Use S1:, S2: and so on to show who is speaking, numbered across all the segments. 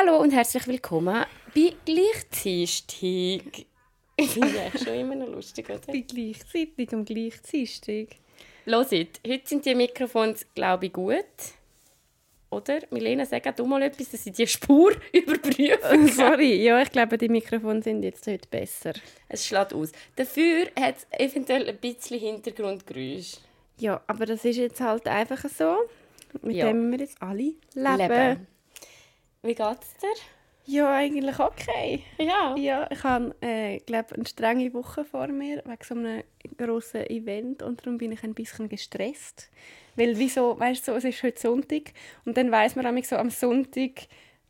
S1: Hallo und herzlich willkommen bei Gleichzeitig. Ich finde das schon immer noch lustig, oder?
S2: Bei gleichzeitig und gleichzeitig.
S1: Hört, heute sind die Mikrofons, glaube ich, gut. Oder? Milena, sag du mal etwas, dass sie die Spur überprüfen
S2: Sorry, ja, ich glaube, die Mikrofone sind jetzt heute besser.
S1: Es schlägt aus. Dafür hat es eventuell ein bisschen Hintergrundgeräusch.
S2: Ja, aber das ist jetzt halt einfach so. Mit ja. dem wir jetzt alle leben. leben.
S1: Wie geht's dir?
S2: Ja, eigentlich okay.
S1: Ja.
S2: Ja, ich habe, äh, glaube eine strenge Woche vor mir wegen so einem grossen Event und darum bin ich ein bisschen gestresst. Weil wieso, weißt du, so, es ist heute Sonntag und dann weiß man so am Sonntag,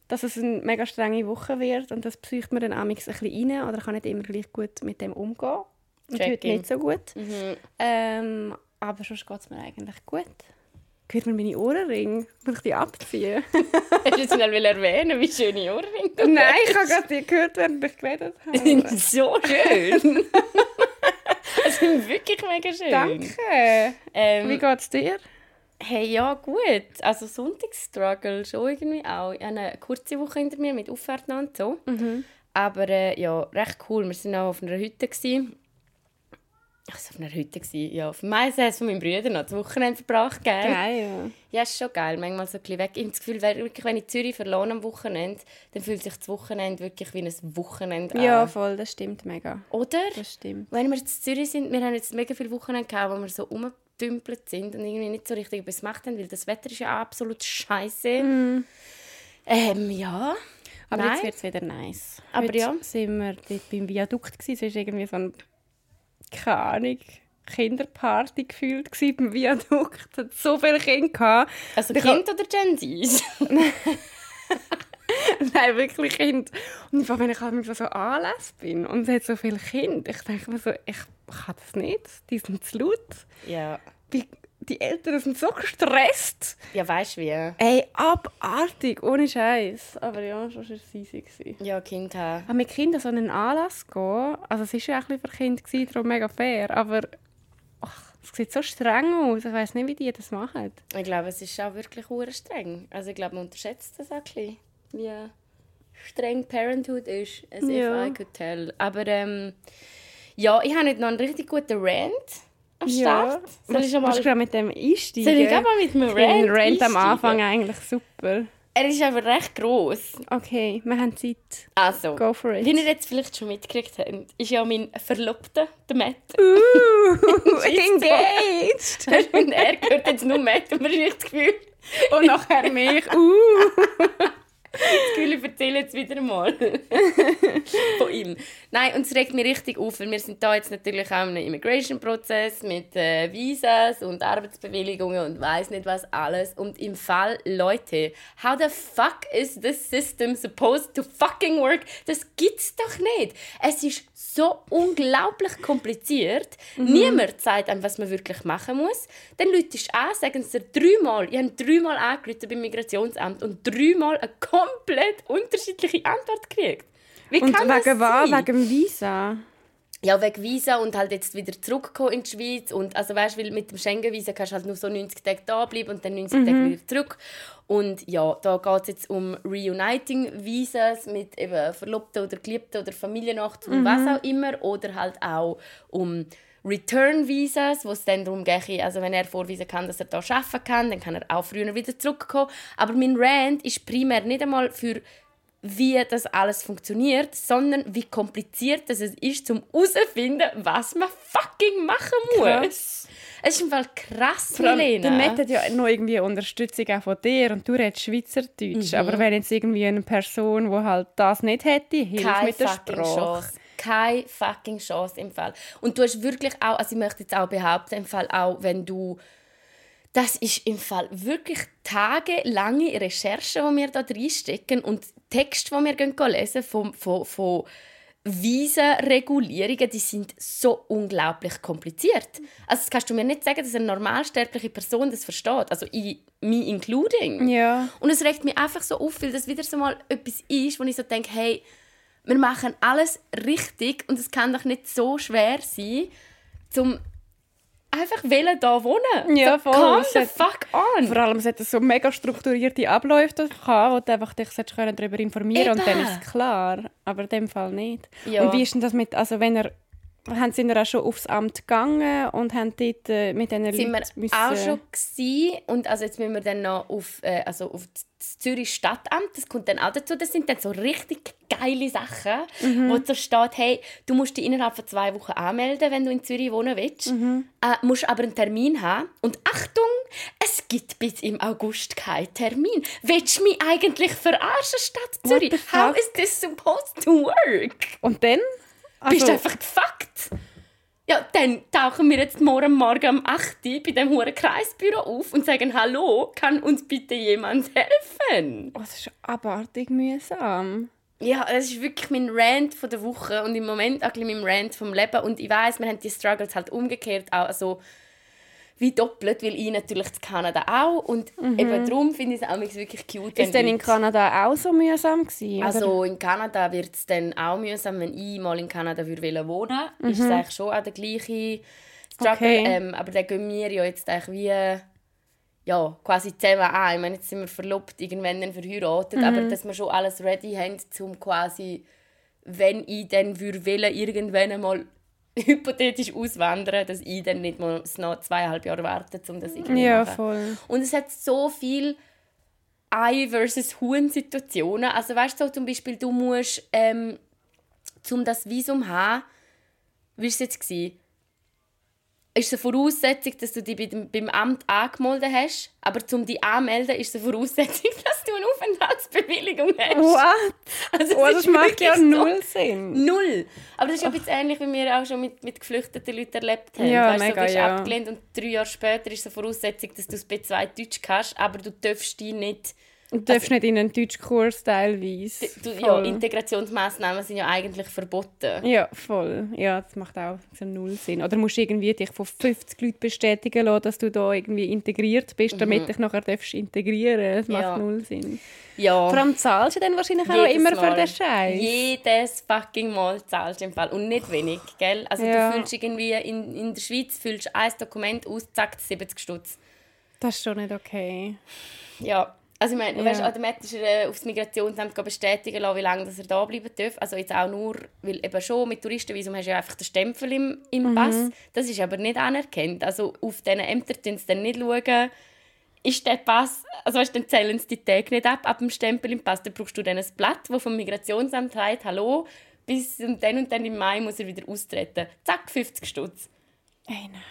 S2: dass es eine mega strenge Woche wird und das psycht man dann ein bisschen rein oder kann nicht immer gleich gut mit dem umgehen. Und heute nicht so gut. Mhm. Ähm, aber sonst geht es mir eigentlich gut. Hört man meine Ohrringe? Muss ich die abziehen?
S1: Hast du jetzt schnell erwähnen, wie schöne Ohrringe
S2: du Nein, ich habe gerade die gehört, während ich geredet habe.
S1: So schön. Sie sind wirklich mega schön.
S2: Danke. Ähm, wie geht es dir?
S1: Hey, ja, gut. Also Sonntagsstruggle schon irgendwie auch. Ich habe eine kurze Woche hinter mir mit Aufwärten und so. Mhm. Aber äh, ja, recht cool. Wir waren auch auf einer Hütte. Gewesen also auf einer Hütte gewesen. Ja, auf dem Maisäß von meinem Bruder noch das Wochenende verbracht, gell?
S2: Geil,
S1: ja. ist schon geil. Manchmal so ein bisschen weg. Ich habe das Gefühl, wirklich, wenn ich Zürich verloren am Wochenende, dann fühlt sich das Wochenende wirklich wie ein Wochenende
S2: an. Ja, voll, das stimmt mega.
S1: Oder?
S2: Das stimmt.
S1: Wenn wir jetzt in Zürich sind, wir haben jetzt mega viele Wochenende gehabt, wo wir so rumgedümpelt sind und irgendwie nicht so richtig etwas gemacht haben, weil das Wetter ist ja absolut scheiße. Mm. Ähm, ja.
S2: Aber Nein. jetzt wird es wieder nice. Aber Heute ja. sind wir dort beim Viadukt. Es war irgendwie so ein keine Ahnung, Kinderparty gefühlt beim Viadukt. Es hat so viele Kinder gehabt.
S1: Also Kind oder Gen Zs?
S2: Nein, wirklich Kind. Und einfach, wenn ich halt so Anlässe bin und es hat so viele Kinder, ich denke mir so, ich kann das nicht, die sind zu laut.
S1: Ja.
S2: Wie, die Eltern sind so gestresst.
S1: Ja, weißt du wie?
S2: Ey, abartig, ohne Scheiß. Aber ja, schon war es easy.
S1: Ja, Kind haben.
S2: Aber mit Kindern so einen Anlass gehen, also es war ja auch ein für Kinder, darum mega fair, aber ach, es sieht so streng aus. Ich weiß nicht, wie die das machen.
S1: Ich glaube, es ist auch wirklich streng. Also ich glaube, man unterschätzt das auch ein bisschen, wie streng Parenthood ist, as ja. if I could tell. Aber ähm, ja, ich habe nicht noch einen richtig guten Rant am Start. Ja.
S2: Soll ich schon mal... Du mit dem einsteigen?
S1: Soll ich mal mit dem Rant
S2: Rant am Anfang eigentlich super.
S1: Er ist aber recht gross.
S2: Okay, wir haben Zeit.
S1: Also,
S2: Go for it.
S1: wie ihr jetzt vielleicht schon mitgekriegt habt, ist ja mein Verlobter, der Matt.
S2: Uh, engaged!
S1: und er gehört jetzt nur Matt man hat das Gefühl...
S2: Und nachher mich. Uh.
S1: Das Gefühl, ich erzähle jetzt wieder mal von ihm. Nein, und es regt mich richtig auf, weil wir sind da jetzt natürlich auch im Immigration-Prozess mit äh, Visas und Arbeitsbewilligungen und weiß nicht was alles. Und im Fall, Leute, how the fuck is this system supposed to fucking work? Das gibt's doch nicht. Es ist so unglaublich kompliziert. Mhm. Niemand sagt einem, was man wirklich machen muss. Dann Leute an, sagen es dir dreimal. Ich habe dreimal angerufen beim Migrationsamt und dreimal eine komplett unterschiedliche Antwort gekriegt.
S2: Wie und kann wegen was? Wegen Visa?
S1: Ja, wegen Visa und halt jetzt wieder zurückkommen in die Schweiz. Und also weißt, weil mit dem Schengen-Visa kannst du halt nur so 90 Tage da bleiben und dann 90 mhm. Tage wieder zurück. Und ja, da geht es jetzt um Reuniting-Visas mit eben Verlobten oder Geliebten oder Familiennachbarn, mhm. was auch immer. Oder halt auch um Return-Visas, wo es dann darum geht, also wenn er vorweisen kann, dass er da arbeiten kann, dann kann er auch früher wieder zurückkommen. Aber mein Rant ist primär nicht einmal für wie das alles funktioniert, sondern wie kompliziert es ist, um herauszufinden, was man fucking machen muss. Krass. Es ist im Fall krass, Vor allem, Milena.
S2: Der Matt hat ja noch irgendwie Unterstützung auch von dir und du redest Schweizerdeutsch. Mhm. Aber wenn jetzt irgendwie eine Person, die halt das nicht hätte, hilft Keine mit der Sprache. Chance.
S1: Keine fucking Chance im Fall. Und du hast wirklich auch, also ich möchte jetzt auch behaupten, im Fall auch, wenn du das ist im Fall wirklich tagelange Recherchen, die wir da reinstecken und Texte, die wir lesen von, von, von Visa-Regulierungen, die sind so unglaublich kompliziert. Also das kannst du mir nicht sagen, dass eine normalsterbliche Person das versteht. Also ich, me including.
S2: Ja.
S1: Und es regt mich einfach so auf, weil das wieder so mal etwas ist, wo ich so denke, hey, wir machen alles richtig und es kann doch nicht so schwer sein, zum einfach wollen da wohnen.
S2: Ja, voll.
S1: Calm
S2: Es
S1: the fuck on.
S2: Vor allem, es hat so mega strukturierte Abläufe gehabt, wo du einfach dich können darüber informieren und dann
S1: Eben.
S2: ist es klar. Aber in dem Fall nicht.
S1: Ja.
S2: Und wie ist denn das mit, also wenn er, haben Sie auch schon aufs Amt gegangen und haben dort äh, mit diesen
S1: sind wir
S2: Leuten müssen...
S1: auch schon gewesen. und also jetzt müssen wir dann noch auf, äh, also auf das Zürich Stadtamt, das kommt dann auch dazu, das sind dann so richtig geile Sachen,
S2: Mhm.
S1: wo da steht, hey, du musst dich innerhalb von zwei Wochen anmelden, wenn du in Zürich wohnen willst,
S2: Mhm.
S1: äh, musst aber einen Termin haben und Achtung, es gibt bis im August keinen Termin. Willst du mich eigentlich verarschen, Stadt Zürich? How is this supposed to work?
S2: Und dann?
S1: Bist du
S2: Also,
S1: einfach gefuckt? Ja, dann tauchen wir jetzt morgen Morgen um 8 Uhr bei dem hohen Kreisbüro auf und sagen «Hallo, kann uns bitte jemand helfen?»
S2: oh, das ist abartig mühsam.
S1: Ja, das ist wirklich mein Rant von der Woche und im Moment auch mein Rant vom Leben. Und ich weiß, wir haben die Struggles halt umgekehrt auch also wie doppelt, weil ich natürlich zu Kanada auch und eben darum finde ich es auch wirklich cute.
S2: Mhm. Ist denn in Kanada auch so mühsam gewesen?
S1: Also in Kanada wird es dann auch mühsam, wenn ich mal in Kanada würde wohnen würde. Ist es eigentlich schon auch der gleiche Struggle.
S2: Okay.
S1: Ähm, aber dann gehen wir ja jetzt eigentlich wie ja, quasi zusammen an. Ich meine, jetzt sind wir verlobt, irgendwann dann verheiratet, aber dass wir schon alles ready haben, um quasi, wenn ich dann würde wollen, irgendwann einmal hypothetisch auswandern, dass ich dann nicht mal noch zweieinhalb Jahre warte, um das irgendwie
S2: ja,
S1: machen.
S2: voll.
S1: Und es hat so viel Ei versus Huhn Situationen. Also weißt du, so zum Beispiel, du musst, ähm, um das Visum haben, wie war es jetzt? Gewesen? Ist eine Voraussetzung, dass du dich beim Amt angemeldet hast, aber um dich anzumelden, ist es eine Voraussetzung, dass du eine Aufenthaltsbewilligung hast.
S2: What?
S1: Also,
S2: Oh, das macht ja
S1: wirklich so-
S2: null Sinn.
S1: Null. Aber das ist ja bisschen ähnlich, wie wir auch schon mit, mit geflüchteten Leuten erlebt haben.
S2: Ja,
S1: weißt,
S2: mega,
S1: du wirst
S2: ja.
S1: abgelehnt und drei Jahre später ist es eine Voraussetzung, dass du das B2 Deutsch kannst, aber du darfst dich nicht...
S2: Du darfst nicht in einen Deutschkurs teilweise.
S1: Du, ja. Integrationsmaßnahmen sind ja eigentlich verboten.
S2: Ja, voll. Ja, das macht auch so null Sinn. Oder musst du irgendwie dich von 50 Leuten bestätigen lassen, dass du da irgendwie integriert bist, damit dich nachher darfst integrieren Das macht
S1: Mhm. Ja.
S2: null Sinn.
S1: Ja.
S2: Vor allem zahlst du dann wahrscheinlich auch
S1: Jedes
S2: immer für
S1: Mal.
S2: den Scheiß.
S1: Jedes fucking Mal zahlst du im Fall. Und nicht wenig, gell? Also
S2: Ja.
S1: du füllst irgendwie in, in der Schweiz füllst ein Dokument aus, zack, 70 Stutz.
S2: Das ist schon nicht okay.
S1: Ja. Also ich meine,
S2: Ja.
S1: weißt, automatisch äh, aufs Migrationsamt bestätigen lassen, wie lange dass er da bleiben darf. Also jetzt auch nur, weil eben schon mit Touristenvisum hast du ja einfach den Stempel im,
S2: Mhm.
S1: im Pass. Das ist aber nicht anerkannt. Also auf diesen Ämtern schauen sie dann nicht, schauen, ist der Pass, also weißt, dann zählen sie die Tage nicht ab, ab dem Stempel im Pass. Dann brauchst du dann ein Blatt, das vom Migrationsamt sagt, hallo, bis und dann und dann im Mai muss er wieder austreten. Zack, 50 Stutz.
S2: Ey, nein.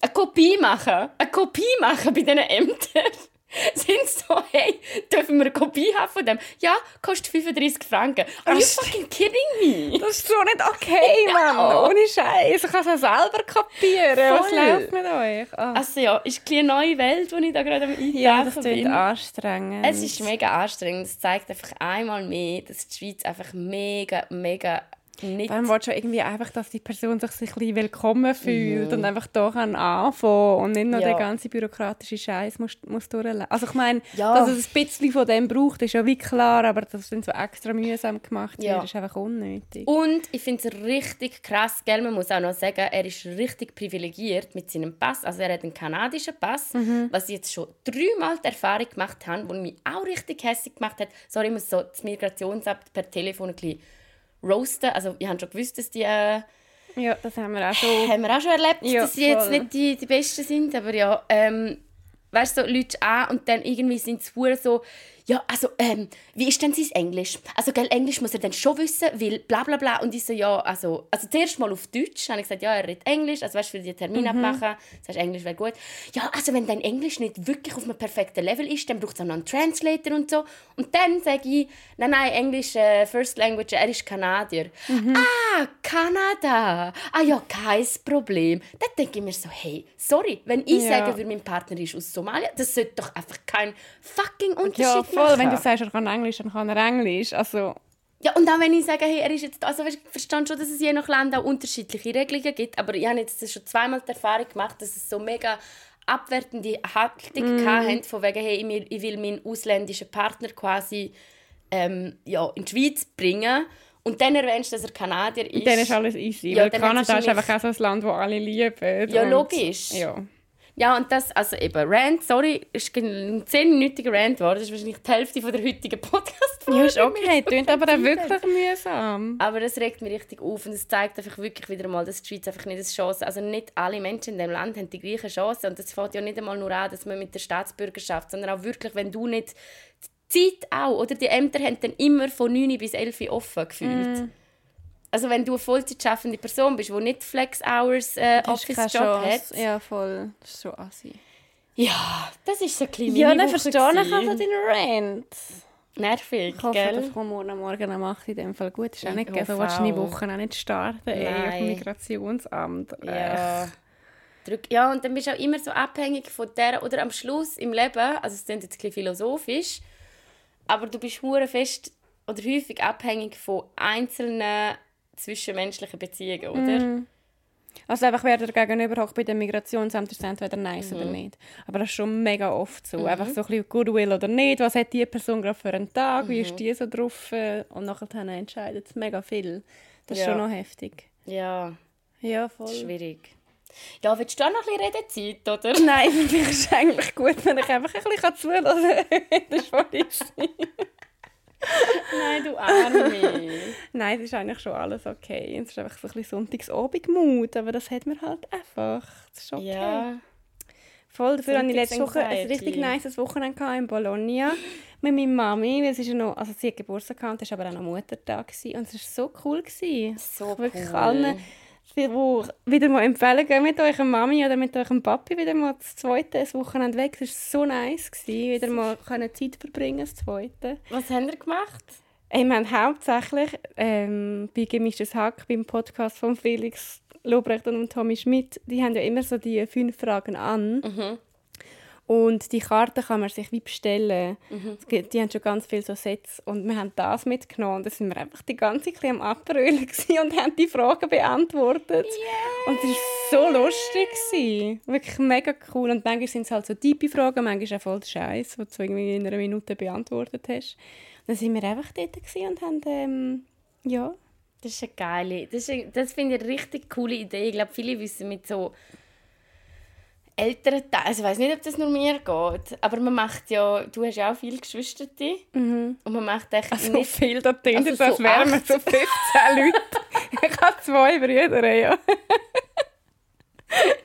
S1: Eine Kopie machen, eine Kopie machen bei diesen Ämtern. Sind so, hey, dürfen wir eine Kopie haben von dem? Ja, kostet 35 Franken. Are you
S2: Was?
S1: fucking kidding me?
S2: Das ist schon nicht okay, Mann. Ohne Scheiß. Ich kann es ja selber kapieren. Was
S1: Voll.
S2: läuft mit euch? Ah.
S1: Also ja, ist ein eine neue Welt, die ich da gerade am Eintauchen
S2: ja, das klingt anstrengend.
S1: Es ist mega anstrengend. Es zeigt einfach einmal mehr, dass die Schweiz einfach mega, mega nicht...
S2: Dann willst du irgendwie einfach, dass die Person sich ein bisschen willkommen fühlt und einfach da kann anfangen und nicht
S1: Mhm. Ja.
S2: den ganzen bürokratischen Scheiß muss, muss durchleben. Also ich meine,
S1: Ja.
S2: dass es ein bisschen von dem braucht, ist ja wie klar, aber dass es dann so extra mühsam gemacht
S1: Ja.
S2: wird, ist einfach unnötig.
S1: Und ich finde es richtig krass, gell? man muss auch noch sagen, er ist richtig privilegiert mit seinem Pass. Also er hat einen kanadischen Pass,
S2: Mhm.
S1: was ich jetzt schon dreimal die Erfahrung gemacht habe, wo mich auch richtig hässlich gemacht hat. Sorry, ich muss so das Migrationsamt per Telefon ein bisschen roasten. Also ich habe schon gewusst, dass die... Äh,
S2: Ja, das haben wir auch schon.
S1: haben wir auch schon erlebt,
S2: Ja,
S1: dass sie jetzt nicht die, die Besten sind, aber ja, ähm, weißt du, so Leute an und dann irgendwie sind sie so, ja, also, ähm, wie ist denn sein Englisch? Also, gell, Englisch muss er dann schon wissen, weil bla bla bla. Und ich so, ja, also, also zuerst mal auf Deutsch, habe ich gesagt, ja, er redet Englisch, also weißt du, für die Termine
S2: Mhm.
S1: abmachen, sagst Englisch wäre gut. Ja, also, wenn dein Englisch nicht wirklich auf einem perfekten Level ist, dann braucht es auch noch einen Translator und so. Und dann sage ich, nein, nein, Englisch, äh, First Language, er ist Kanadier. Ah, Kanada. Ah ja, kein Problem. Dann denke ich mir so, hey, sorry, wenn ich
S2: Ja.
S1: sage, für mein Partner ist aus Somalia, das sollte doch einfach kein fucking Unterschied
S2: Ja, voll. Wenn du sagst, er kann Englisch, dann kann er Englisch. Also,
S1: Ja, und auch wenn ich sage, hey, er ist jetzt, also ich verstehe schon, dass es je nach Land auch unterschiedliche Regelungen gibt, aber ich habe jetzt schon zweimal die Erfahrung gemacht, dass es so mega abwertende Haltung mm. hatten, von wegen, hey, ich will- meinen ausländischen Partner quasi ähm, ja, in die Schweiz bringen Und dann erwähnst du, dass er Kanadier ist.
S2: Dann ist alles easy.
S1: Ja,
S2: weil Kanada ist einfach auch so ein Land, das alle lieben.
S1: Ja,
S2: und-
S1: logisch.
S2: Ja.
S1: Ja, und das, also eben, Rant, sorry, ist ein 10-minütiger Rant geworden. Das ist wahrscheinlich die Hälfte von der heutigen Podcast-Folge.
S2: ja, ist okay. Tönt aber auch wirklich mühsam.
S1: Aber das regt mich richtig auf und es zeigt einfach wirklich wieder mal, dass die Schweiz einfach nicht eine Chance Also nicht alle Menschen in diesem Land haben die gleichen Chancen. Und das fängt ja nicht einmal nur an, dass man mit der Staatsbürgerschaft, sondern auch wirklich, wenn du nicht... Die Zeit auch, oder? Die Ämter haben dann immer von 9 bis 11 Uhr offen gefühlt.
S2: Mm.
S1: Also wenn du eine Vollzeit schaffende Person bist, die nicht Flex-Hours äh,
S2: Hast keine
S1: Office-Job hat.
S2: Ja, voll. Das ist schon assi.
S1: ja, das ist so ein bisschen
S2: Ja, dann verstehe ich also deinen Rant.
S1: Nervig,
S2: Ich hoffe,
S1: gell?
S2: das kommt morgen Morgen am 8 in dem Fall gut. Ist auch nicht
S1: Ich?
S2: So
S1: hoffe
S2: willst du deine. Woche auch nicht starten, ey, auf
S1: Nein.
S2: dem Migrationsamt.
S1: Ja. Ja, und dann bist du auch immer so abhängig von der, oder am Schluss im Leben, also es klingt jetzt ein bisschen philosophisch, aber du bist hure fest oder häufig abhängig von einzelnen zwischenmenschlichen Beziehungen, oder?
S2: Also einfach, wer dir gegenüber hockt bei dem Migrationsamt, ist entweder nice
S1: Mhm.
S2: oder nicht. Aber das ist schon mega oft so. Einfach so ein bisschen Goodwill oder nicht. Was hat die Person gerade für einen Tag? Wie
S1: Mhm.
S2: ist die so drauf? Und nachher dann entscheidet es mega viel. Das ist
S1: Ja.
S2: schon noch heftig.
S1: Ja,
S2: Ja, voll.
S1: schwierig. Ja, willst du auch noch ein bisschen Redezeit, oder?
S2: Nein, für mich ist es eigentlich gut, wenn ich einfach ein bisschen zuhören kann. das ist voll.
S1: Nein, du Arme.
S2: Nein, es ist eigentlich schon alles okay. Es ist einfach so ein bisschen Sonntagsabendmut, aber das hat man halt einfach. Das ist okay.
S1: ja.
S2: Voll, dafür hatte ich letzte Woche ein richtig nice Wochenende in Bologna mit meiner Mami, weil sie noch, also sie hat Geburtstag gehabt, das war aber auch noch Muttertag gewesen. und es war so cool. Gewesen.
S1: So
S2: Ich wirklich
S1: cool.
S2: allen, die wo wieder mal empfehlen, geht mit eurer Mami oder mit eurem Papi wieder mal das zweite Wochenende weg. Es war so nice, gewesen, wieder mal können Zeit verbringen, das zweite.
S1: Was haben wir gemacht?
S2: Ich meine, hauptsächlich ähm, bei «Gemischtes Hack», beim Podcast von Felix Lobrecht und Tommy Schmidt, die haben ja immer so die fünf Fragen an.
S1: Mhm.
S2: Und die Karten kann man sich wie bestellen.
S1: Mhm.
S2: Die haben schon ganz viele so Sets. Und wir haben das mitgenommen. Und da sind wir einfach die ganze Zeit am Abrollen und haben die Fragen beantwortet. Und es war so lustig. Gewesen. Wirklich mega cool. Und manchmal sind es halt so tiefe Fragen, manchmal auch voll Scheiß, die du irgendwie in einer Minute beantwortet hast. Und dann sind wir einfach dort und haben, ähm, ja,
S1: Das ist eine geile, das, ist eine, das finde ich eine richtig coole Idee. Ich glaube, viele wissen mit so älteren Teilen, also ich weiß nicht, ob das nur mir geht, aber man macht ja, du hast ja auch viele Geschwister und man macht echt
S2: so
S1: nicht...
S2: viel, da klingt
S1: Also
S2: als
S1: so
S2: wären wir so 15 Leute. ich habe zwei Brüder, ja.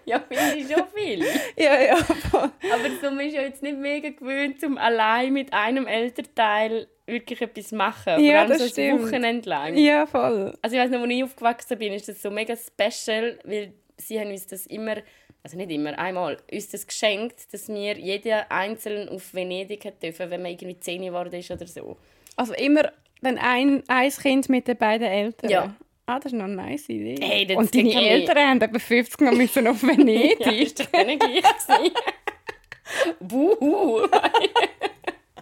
S1: Ja, finde ich schon viel.
S2: Ja, ja.
S1: Aber so, man ist ja jetzt nicht mega gewöhnt, um allein mit einem Elternteil wirklich etwas zu machen.
S2: Ja,
S1: Vor allem
S2: das
S1: so
S2: stimmt.
S1: Wochenende lang.
S2: Ja, voll.
S1: Also ich weiß noch, als ich aufgewachsen bin, ist das so mega special, weil sie haben uns das immer, also nicht immer, einmal, uns das geschenkt, dass wir jeder einzeln auf Venedig dürfen, wenn man irgendwie 10 geworden ist oder so.
S2: Also immer dann ein, ein Kind mit den beiden Eltern.
S1: Ja.
S2: Ah, das ist noch eine nice Idee.
S1: Hey, das
S2: Und deine
S1: kann ich-
S2: Eltern haben etwa 50 noch müssen auf Venedig.
S1: Ja, ist doch nicht gleich. Buhu.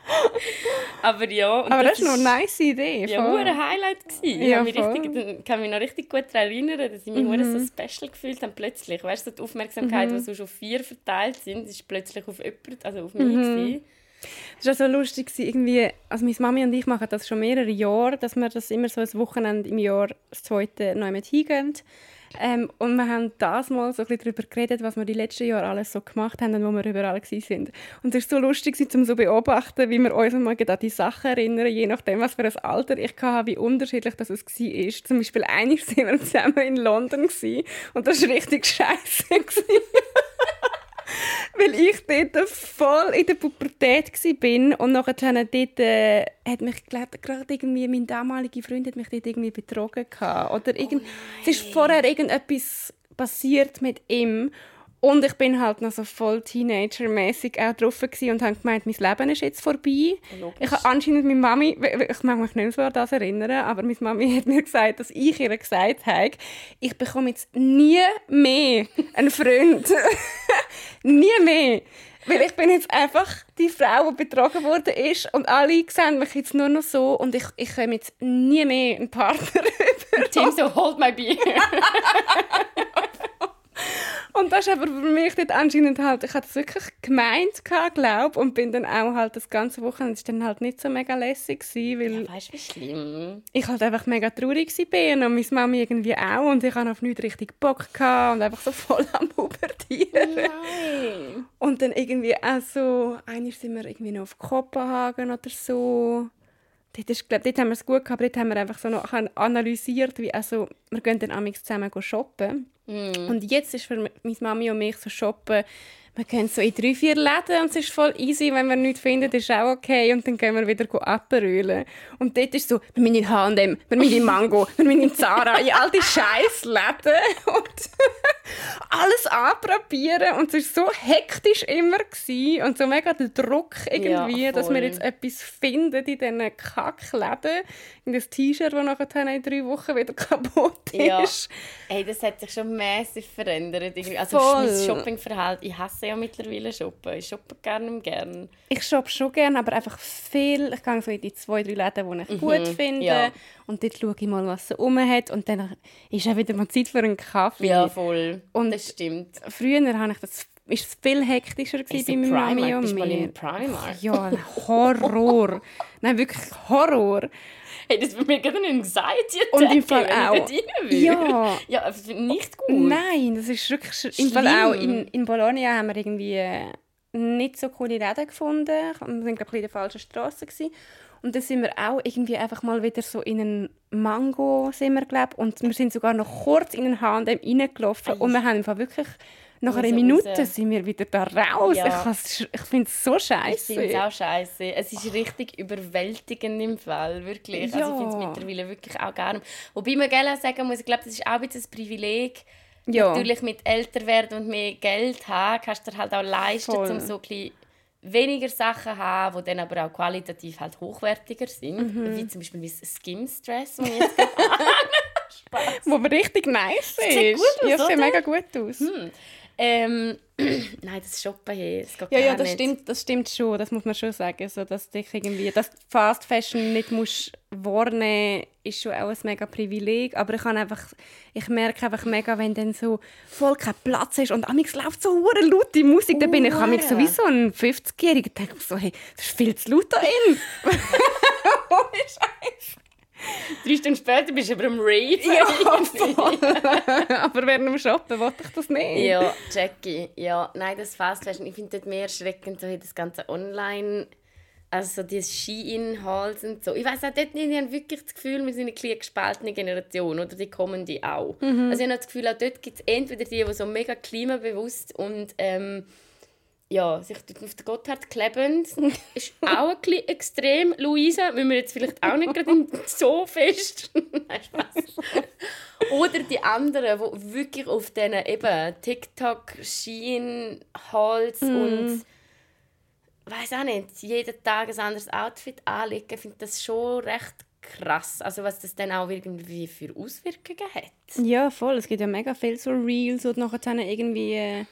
S1: Aber ja.
S2: Aber das ist noch eine nice Idee.
S1: Ja,
S2: voll.
S1: ein Highlight gewesen. Ich
S2: Ja,
S1: habe mich
S2: voll.
S1: richtig, kann mich noch richtig gut daran erinnern, dass ich mich mhm. so special gefühlt habe plötzlich. Weißt du, die Aufmerksamkeit,
S2: Mhm.
S1: die so schon vier verteilt sind, ist plötzlich auf jemanden, also auf mich
S2: Mhm.
S1: gewesen.
S2: Das war so lustig, gewesen, irgendwie, also meine Mami und ich machen das schon mehrere Jahre, dass wir das immer so ein Wochenende im Jahr, das zweite, neu mit hingehen. Ähm, und wir haben das mal so ein bisschen darüber geredet, was wir die letzten Jahre alles so gemacht haben und wo wir überall waren. Und es war so lustig, um so beobachten, wie wir uns mal an die Sachen erinnern, je nachdem, was für ein Alter ich hatte, wie unterschiedlich das war. Zum Beispiel einig sind wir zusammen in London und das war richtig scheiße. weil ich dort voll in der Pubertät war und nachher dort äh, hat mich gerade irgendwie mein damaliger Freund hat mich dort irgendwie betrogen gehabt. oder irgend, es ist vorher irgendetwas passiert mit ihm und ich bin halt noch so voll Teenager-mäßig auch drauf und habe gemeint, mein Leben ist jetzt vorbei.
S1: Logisch.
S2: Ich habe anscheinend meine Mami, ich mag mich nicht mehr so an das erinnern, aber meine Mami hat mir gesagt, dass ich ihr gesagt habe, ich bekomme jetzt nie mehr einen Freund. nie mehr. Weil ich bin jetzt einfach die Frau, die betrogen worden ist und alle sehen mich jetzt nur noch so und ich, ich komme jetzt nie mehr einen Partner über.
S1: Tim so, hold my beer.
S2: Und das ist aber für mich dort anscheinend halt, ich hatte es wirklich gemeint, glaube und bin dann auch halt das ganze Wochenende, war dann halt nicht so mega lässig gewesen, weil
S1: Ja, weißt wie schlimm?
S2: ich halt einfach mega traurig war und meine Mami irgendwie auch und ich hatte auf nichts richtig Bock gehabt und einfach so voll am Pubertieren.
S1: Nein.
S2: Und dann irgendwie auch so, einmal sind wir irgendwie noch auf Kopenhagen oder so. Dort, ist, glaub, dort haben wir es gut gehabt, aber dort haben wir einfach so noch analysiert, wie also, wir gehen dann amigs zusammen shoppen. Und jetzt ist für meine Mami und mich so shoppen, wir gehen so in drei, vier Läden und es ist voll easy, wenn wir nichts finden, ist auch okay und dann gehen wir wieder abrühlen. Und dort ist so, wir müssen in H&M, wir müssen in Mango, wir müssen in Zara, in all die scheiß Läden und alles anprobieren und es war so hektisch immer gewesen und so mega der Druck irgendwie,
S1: Ja,
S2: dass wir jetzt etwas finden in diesen Kackläden, in das T-Shirt, das nachher in drei Wochen wieder kaputt
S1: Ja.
S2: ist.
S1: Hey, das hat sich schon massiv verändert. Also
S2: Voll.
S1: mein Shoppingverhalten, ich hasse ja mittlerweile Shoppen. Ich shoppe gerne gern.
S2: Ich shoppe schon gerne, aber einfach viel. Ich gehe so in die zwei, drei Läden, die ich gut finde.
S1: Mhm. ja.
S2: Und dort schaue ich mal, was so rum hat. Und dann ist auch wieder mal Zeit für einen Kaffee.
S1: Ja, voll.
S2: Und-
S1: das stimmt.
S2: Früher habe ich das, ist es viel hektischer gewesen bei meiner Mami und
S1: bist du mal
S2: mir.
S1: in Primark?
S2: Ja, Horror. Nein, wirklich Horror.
S1: Hey, das wird mir gerade eine Anxiety
S2: Und im Fall auch. Ja.
S1: Ja, ich nicht gut.
S2: Nein, das ist wirklich sch- im Fall auch
S1: Schlimm.
S2: in, in Bologna haben wir irgendwie äh, nicht so coole Läden gefunden. Wir waren glaube ich in der falschen Straße gewesen. und dann sind wir auch irgendwie einfach mal wieder so in einen Mango sind wir glaub, und wir sind sogar noch kurz in einen H&M reingelaufen und wir haben Fall wirklich nach einer Minute
S1: raus.
S2: sind wir wieder da raus.
S1: Ja.
S2: Ich, ich finde es so
S1: Ich finde
S2: scheiße.
S1: es auch scheiße. Es ist richtig überwältigend im Fall, wirklich. Also
S2: Ja.
S1: ich finde es mittlerweile wirklich auch gerne. Wobei man gerne sagen muss, ich glaube, das ist auch ein bisschen ein Privileg.
S2: Ja.
S1: Natürlich mit älter werden und mehr Geld haben, kannst du dir halt auch leisten,
S2: Voll.
S1: um so ein bisschen weniger Sachen haben, die dann aber auch qualitativ halt hochwertiger sind.
S2: Mhm.
S1: Wie zum Beispiel wie das Skim Stress, das ich jetzt gerade
S2: Wo richtig nice ist.
S1: sieht gut aus,
S2: ja, sieht mega gut aus.
S1: Ähm, Nein, das Shoppen hier, das geht
S2: Ja, ja, das
S1: nicht.
S2: stimmt, das stimmt schon, das muss man schon sagen. So, dass dich irgendwie, dass Fast Fashion nicht musst wahrnehmen ist schon auch ein mega Privileg. Aber ich, kann einfach, ich merke einfach mega, wenn dann so voll kein Platz ist und amix läuft so hure laute Musik, dann bin ich amix so wie so ein 50-Jähriger, denke so, hey, das ist viel zu laut da in. Ohne Scheiß.
S1: Drei Stunden später bist du aber am Rave.
S2: Ja, aber während dem Shoppen wollte ich das nicht.
S1: Ja, Jackie. Ja, nein, das Fast Fashion, ich finde das mehr erschreckend, so wie das ganze Online, also so die Ski-Inhalte und so. Ich weiß auch dort nicht, ich habe wirklich das Gefühl, wir sind eine kleine gespaltene Generation, oder die kommen die auch.
S2: Mhm.
S1: Also ich habe das Gefühl, auch dort gibt es entweder die, die so mega klimabewusst und ähm, ja, sich dort auf den Gotthard kleben, ist auch ein bisschen extrem. Luisa, müssen wir jetzt vielleicht auch nicht gerade so fest. Nein, Spaß. Oder die anderen, die wirklich auf diesen eben TikTok, Shein, Holz und weiß auch nicht, jeden Tag ein anderes Outfit anlegen, ich finde das schon recht krass. Also was das dann auch irgendwie für Auswirkungen hat.
S2: Ja, voll. Es gibt ja mega viel so Reels und nachher dann irgendwie...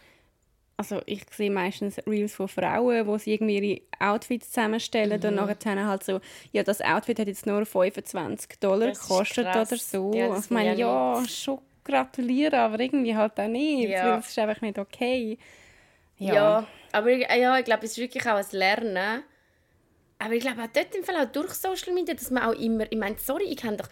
S2: Also ich sehe meistens Reels von Frauen, wo sie irgendwie ihre Outfits zusammenstellen
S1: Mhm.
S2: und nachher halt so, ja, das Outfit hat jetzt nur 25 Dollar gekostet oder so.
S1: Ja,
S2: ich meine, ja, schon gratulieren, aber irgendwie halt auch nicht,
S1: Ja.
S2: weil es ist einfach nicht okay.
S1: Ja, aber ich, ja, ich glaube, es ist wirklich auch ein Lernen. Aber ich glaube auch dort im Fall auch durch Social Media, dass man auch immer, ich meine, sorry, ich kann doch,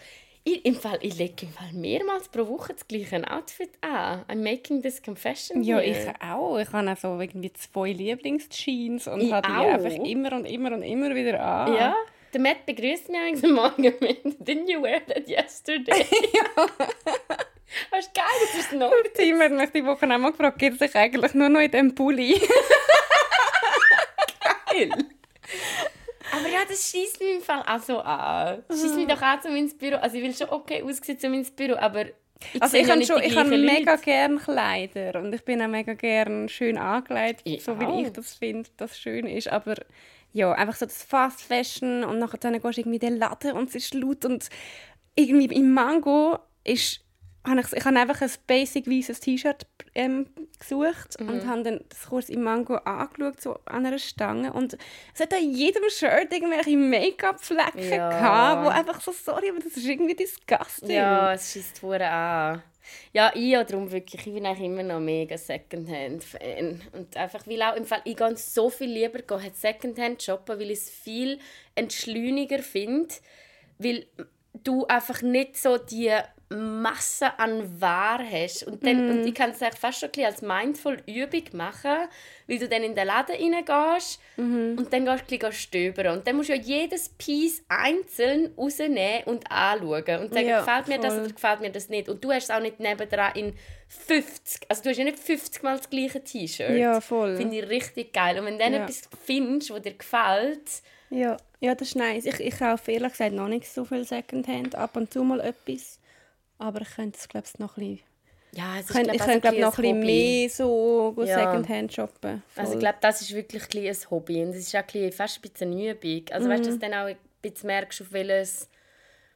S1: ich, im Fall, ich lege im Fall mehrmals pro Woche das gleiche Outfit an. I'm making this confession
S2: Ja,
S1: here.
S2: ich auch. Ich habe auch so irgendwie zwei Lieblingsjeans und
S1: Ich
S2: habe die
S1: auch.
S2: einfach immer und immer und immer wieder an.
S1: Ja, der Matt begrüßt mich eigentlich am Morgen mit «Didn't you wear that yesterday?» Das ist geil, das ist noch.
S2: Tim hat mich die Woche auch mal gefragt, geht sich eigentlich nur noch in diesem Pulli?
S1: geil. Aber ja, das schießt mich im Fall auch so an. Das schießt mich doch auch zum ins Büro. Also ich will schon okay aussehen zum ins Büro, aber ich
S2: Also ich
S1: ja
S2: schon, ich habe mega
S1: Leute.
S2: gerne Kleider und ich bin auch mega gerne schön angelegt,
S1: Ich
S2: so wie
S1: auch.
S2: ich das finde, das schön ist. Aber ja, einfach so das Fast Fashion und nachher dann gehst du irgendwie in den Laden und es ist laut und irgendwie im Mango ist habe ich, ich habe einfach ein basic weißes T-Shirt ähm, gesucht mhm. und habe dann das Kurs im Mango angeschaut, so an einer Stange. Und es hat an jedem Shirt irgendwelche Make-up-Flecken ja. gehabt, wo einfach so, sorry, aber das ist irgendwie disgusting.
S1: Ja, es schießt vorher an. Ja, ich ja darum wirklich, ich bin eigentlich immer noch mega Secondhand-Fan. Und einfach, weil auch im Fall, ich gehe so viel lieber gehen, Secondhand shoppen, weil ich es viel entschleuniger finde, weil du einfach nicht so die Masse an Ware hast. Und, dann, mm. und ich kann es fast schon ein als mindful Übung machen, weil du dann in den Laden reingehst mm. und dann gehst du stöbern. Und dann musst du ja jedes Piece einzeln rausnehmen und anschauen. Und sagen, ja, gefällt mir voll. das oder gefällt mir das nicht. Und du hast es auch nicht nebendran in 50, also du hast ja nicht 50 Mal das gleiche T-Shirt.
S2: Ja, voll.
S1: Finde ich richtig geil. Und wenn du dann ja. etwas findest, das dir gefällt,
S2: ja, ja das ist nice. Ich, ich kaufe ehrlich gesagt noch nicht so viel Secondhand. Ab und zu mal etwas. Aber ich könnte es, glaube ich, noch ein bisschen...
S1: Ja,
S2: es ist, ich könnte, glaub, noch ein bisschen mehr so ja. Secondhand shoppen.
S1: Voll. Also ich glaube, das ist wirklich ein, ein Hobby. Und es ist auch ein fast ein bisschen eine Übung. Also mhm. weißt du, dass du dann auch ein bisschen merkst, auf welches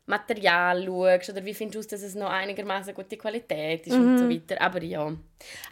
S1: Material schaust oder wie findest du dass es noch einigermaßen gute Qualität ist mhm. und so mhm. weiter. Aber ja.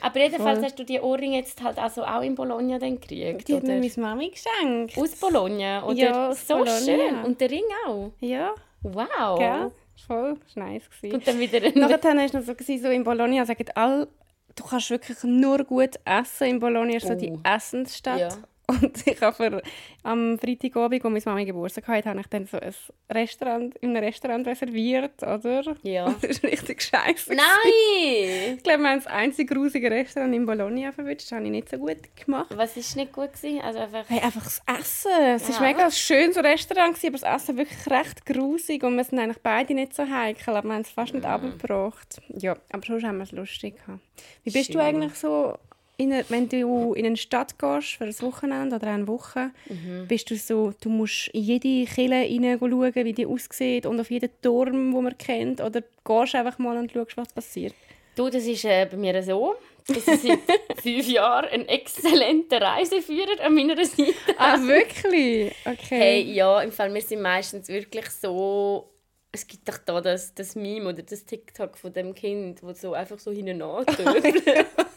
S1: Aber jedenfalls Voll. hast du die Ohrringe jetzt halt also auch in Bologna dann gekriegt,
S2: Die hat mir meine Mami geschenkt.
S1: Aus Bologna, oder?
S2: Ja, aus
S1: so
S2: Bologna.
S1: schön. Und der Ring auch?
S2: Ja.
S1: Wow.
S2: Gell? Voll, das war nice.
S1: Und dann wieder...
S2: Nachher war es noch so, so in Bologna, sagen alle, du kannst wirklich nur gut essen. In Bologna ist so die oh. Essensstadt. Ja. Und ich habe am Freitagabend, als meine Mama Geburtstag hatte, habe ich dann so ein Restaurant, in einem Restaurant reserviert, oder?
S1: Ja.
S2: Und das ist richtig scheiße.
S1: Nein!
S2: Ich glaube, wir haben das einzige grusige Restaurant in Bologna verwünscht. Das habe ich nicht so gut gemacht.
S1: Was war nicht gut? Gewesen? Also einfach...
S2: Hey, einfach das Essen. Es war ja. mega ein schönes Restaurant, aber das Essen wirklich recht grusig. Und wir sind eigentlich beide nicht so heikel, aber wir haben es fast nicht ja. abgebracht. Ja, aber sonst haben wir es lustig gehabt. Wie bist Schön. du eigentlich so in wenn du in eine Stadt gehst für ein Wochenende oder eine Woche, mhm. bist du so, du musst in jede Kille schauen, wie die aussieht und auf jeden Turm, den man kennt, oder gehst einfach mal und schaust, was passiert?
S1: Du, das ist äh, bei mir so. dass ich seit fünf Jahren ein exzellenter Reiseführer an meiner Seite
S2: Ah, wirklich? Okay.
S1: Hey, ja, im Fall, wir sind meistens wirklich so es gibt doch da das, das Meme oder das TikTok von dem Kind, wo so einfach so hinein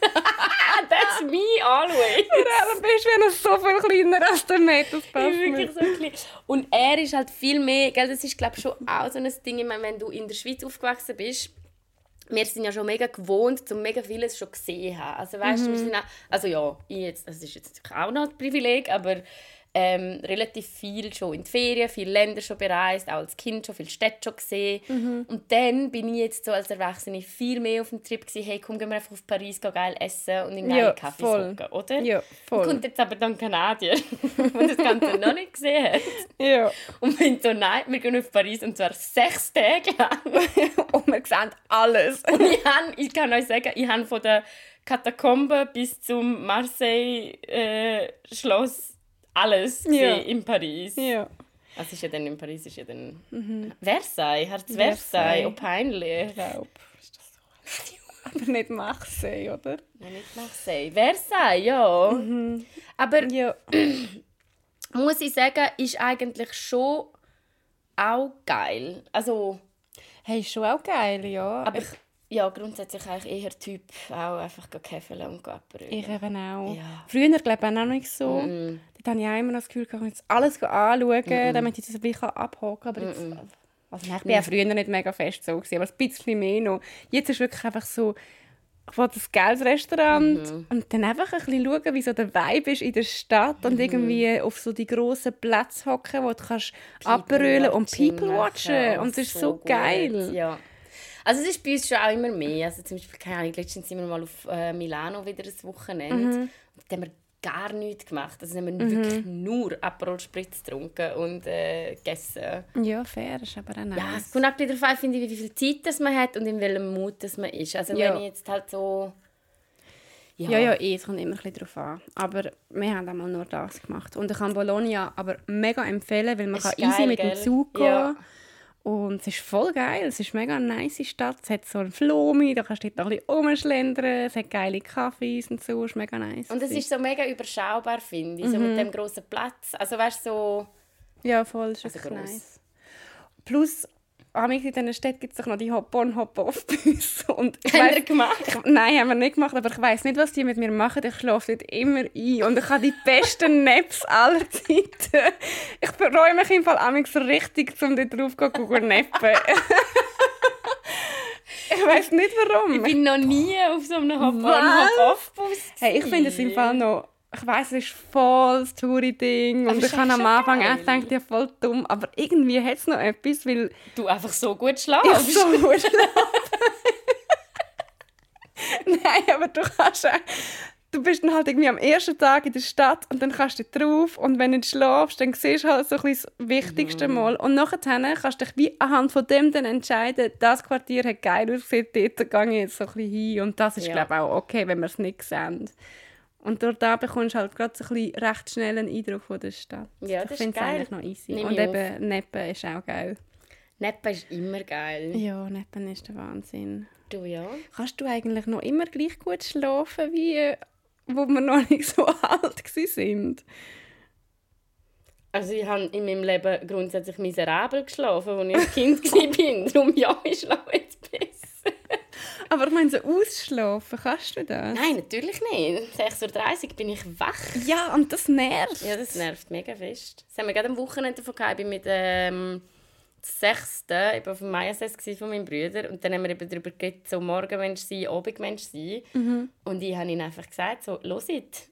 S1: That's me always.
S2: Du bist noch so viel kleiner als der Matt, das passt
S1: wirklich so klein. Und er ist halt viel mehr, gell, das ist glaube ich schon auch so ein Ding, ich meine, wenn du in der Schweiz aufgewachsen bist, wir sind ja schon mega gewohnt, um mega vieles schon gesehen haben. Also weißt mhm. wir sind auch, also ja, ich jetzt, das ist jetzt auch noch ein Privileg, aber ähm, relativ viel schon in die Ferien, viele Länder schon bereist, auch als Kind schon viele Städte schon gesehen. Mhm. Und dann bin ich jetzt so als Erwachsene viel mehr auf dem Trip gewesen, hey, komm, gehen wir einfach auf Paris, gehen geil essen und in geile ja, Kaffee hocken, oder?
S2: Ja, voll.
S1: Und kommt jetzt aber dann Kanadier, der das Ganze noch nicht gesehen hat.
S2: Ja.
S1: Und bin so, nein, wir gehen auf Paris und zwar sechs Tage lang.
S2: und wir sehen alles.
S1: und ich, hab, ich kann euch sagen, ich habe von der Katakombe bis zum Marseille-Schloss äh, alles ja. in Paris.
S2: Ja.
S1: Also ist ja dann in Paris ist ja dann mhm. Versailles, es Versailles, oh peinlich.
S2: Ich glaube. Aber nicht Marseille, oder?
S1: Nein, nicht Marseille. Versailles, ja. Mhm. Aber
S2: ja.
S1: muss ich sagen, ist eigentlich schon auch geil. Also...
S2: Hey, ist schon auch geil, ja.
S1: Aber ich, ja, grundsätzlich eigentlich eher Typ auch einfach käfeln und abbrüllen.
S2: Ich eben auch.
S1: Ja.
S2: Früher glaube ich auch noch nicht so. Mm Dort habe ich auch immer das Gefühl, ich kann jetzt alles anschauen, mm damit ich das ein bisschen abhaken kann. Aber jetzt, also ich war ja früher nicht mega fest so, gewesen, aber ein bisschen mehr noch. Jetzt ist wirklich einfach so, ich will das geiles Restaurant mhm. und dann einfach ein bisschen schauen, wie so der Vibe ist in der Stadt mhm. und irgendwie auf so die grossen Plätze hocken, wo du kannst abbrüllen und People watchen. Und das ist so, so geil.
S1: Ja. Also es ist bei uns schon auch immer mehr. Also zum Beispiel, keine Ahnung, letztens sind wir mal auf äh, Milano wieder ein Wochenende. Mhm. Haben wir gar nichts gemacht. Also haben wir mhm. wirklich nur Aperol Spritz getrunken und äh, gegessen.
S2: Ja, fair, ist aber auch nice.
S1: Ja, es kommt auch darauf an, finde ich, wie viel Zeit das man hat und in welchem Mut das man ist. Also ja. wenn ich jetzt halt so...
S2: Ja, ja, ja eh, es kommt immer ein bisschen darauf an. Aber wir haben einmal nur das gemacht. Und ich kann Bologna aber mega empfehlen, weil man kann geil, easy mit dem Zug gehen ja. Und es ist voll geil. Es ist mega eine nice Stadt. Es hat so einen Flomi, da kannst du dort ein bisschen rumschlendern. Es hat geile Kaffees und so. Es ist mega nice.
S1: Und es ist so mega überschaubar, finde ich. Mhm. So mit dem grossen Platz. Also weißt so...
S2: Ja, voll. Das ist also nice. Plus, amigs in diesen Städten gibt es doch noch die Hop-on, Hop-off-Busse. Und ich
S1: Haben wir gemacht?
S2: ich, nein, haben wir nicht gemacht, aber ich weiß nicht, was die mit mir machen. Ich schlafe dort immer ein und ich habe die besten Naps aller Zeiten. Ich bereue mich im Fall amigs richtig, um dort drauf zu nappen. ich weiß nicht warum.
S1: Ich bin noch nie auf so einem? Hop-on-Hop-off-Bus.
S2: Hey, ich finde es im Fall noch. Ich weiß, es ist voll das Touri-Ding und ich habe am Anfang
S1: geil.
S2: auch gedacht, ja voll dumm, aber irgendwie hat es noch etwas, weil
S1: Du einfach so gut
S2: ich
S1: schlafst.
S2: so gut schlafe. Nein, aber du kannst auch, du bist dann halt irgendwie am ersten Tag in der Stadt und dann kannst du drauf und wenn du schlafst, dann siehst du halt so ein bisschen das Wichtigste
S1: Mhm.
S2: mal und nachher kannst du dich wie anhand von dem dann entscheiden, das Quartier hat geil ausgesehen, dort gehe ich jetzt so ein bisschen hin und das ist
S1: Ja.
S2: glaube ich auch okay, wenn wir es nicht sehen. Und dort da bekommst du halt gerade so ein bisschen recht schnell einen Eindruck von der Stadt.
S1: Ja,
S2: ich
S1: das ist
S2: finde es
S1: geil.
S2: eigentlich noch easy.
S1: Nehme
S2: und
S1: ich
S2: eben Neppen ist auch geil.
S1: Neppen ist immer geil.
S2: Ja, Neppen ist der Wahnsinn.
S1: Du ja?
S2: Kannst du eigentlich noch immer gleich gut schlafen, wie äh, wo wir noch nicht so alt sind?
S1: Also ich habe in meinem Leben grundsätzlich miserabel geschlafen, als ich ein Kind war. Darum ja, ich schlafe jetzt besser.
S2: Aber ich meine, so ausschlafen, kannst du das?
S1: Nein, natürlich nicht. Um 6.30 Uhr bin ich wach.
S2: Ja, und das nervt.
S1: Ja, das nervt mega fest. Das haben wir gerade am Wochenende davon gehabt. Ich bin mit ähm, der Sechsten eben auf dem Majasess von meinem Bruder. Und dann haben wir eben darüber geredet, so Morgenmensch sein, Abendmensch sein. Und ich habe ihnen einfach gesagt, so, «Hört,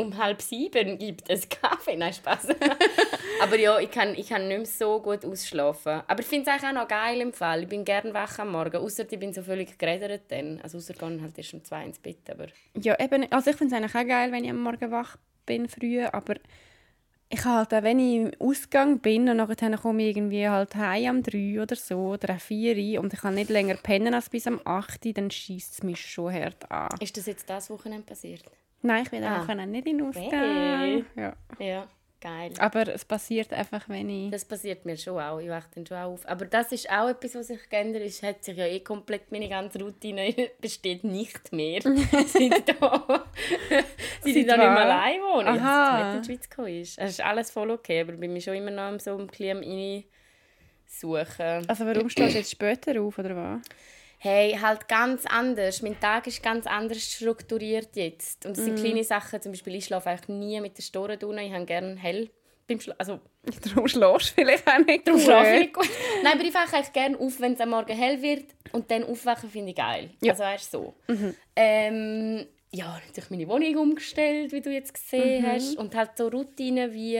S1: um halb sieben gibt es Kaffee.» Nein, Spaß. Aber ja, ich kann, ich kann nicht mehr so gut ausschlafen. Aber ich finde es eigentlich auch noch geil im Fall. Ich bin gerne wach am Morgen. Außer ich bin so völlig geredet dann. Also außer gehen halt erst um zwei ins Bett. Aber
S2: Ja, eben, also ich finde es eigentlich auch geil, wenn ich am Morgen wach bin, früh, aber ich halt auch, wenn ich im Ausgang bin und nachher komme ich irgendwie halt heim am 3 oder so oder am 4 und ich kann nicht länger pennen als bis am 8, dann schießt es mich schon hart an.
S1: ist das jetzt das Wochenende passiert?
S2: Nein, ich will
S1: Ah.
S2: auch nicht in den Ausgang.
S1: Hey.
S2: Ja.
S1: Ja, geil.
S2: Aber es passiert einfach, wenn ich...
S1: Das passiert mir schon auch. Ich wache dann schon auch auf. Aber das ist auch etwas, was sich geändert ist. Hat sich ja eh komplett meine ganze Routine besteht nicht mehr. seit da, seit ich da nicht mehr allein wohne.
S2: Aha.
S1: ich in die Schweiz gekommen ist. Es ist alles voll okay, aber ich bin mir schon immer noch so ein bisschen am suchen.
S2: Also warum stehst du jetzt später auf, oder was?
S1: Hey, halt ganz anders. Mein Tag ist ganz anders strukturiert jetzt. Und es
S2: Mhm.
S1: sind kleine Sachen. Zum Beispiel, ich schlafe eigentlich nie mit den Storen drinnen. Ich habe gerne hell beim Schla Also,
S2: Darum schläfst du vielleicht auch nicht
S1: Darum
S2: gut.
S1: schlafe ich nicht gut. Nein, aber ich wache eigentlich gerne auf, wenn es am Morgen hell wird. Und dann aufwachen finde ich geil.
S2: Ja.
S1: Also weißt so. Ähm, ja, natürlich meine Wohnung umgestellt, wie du jetzt gesehen hast. Und halt so Routinen wie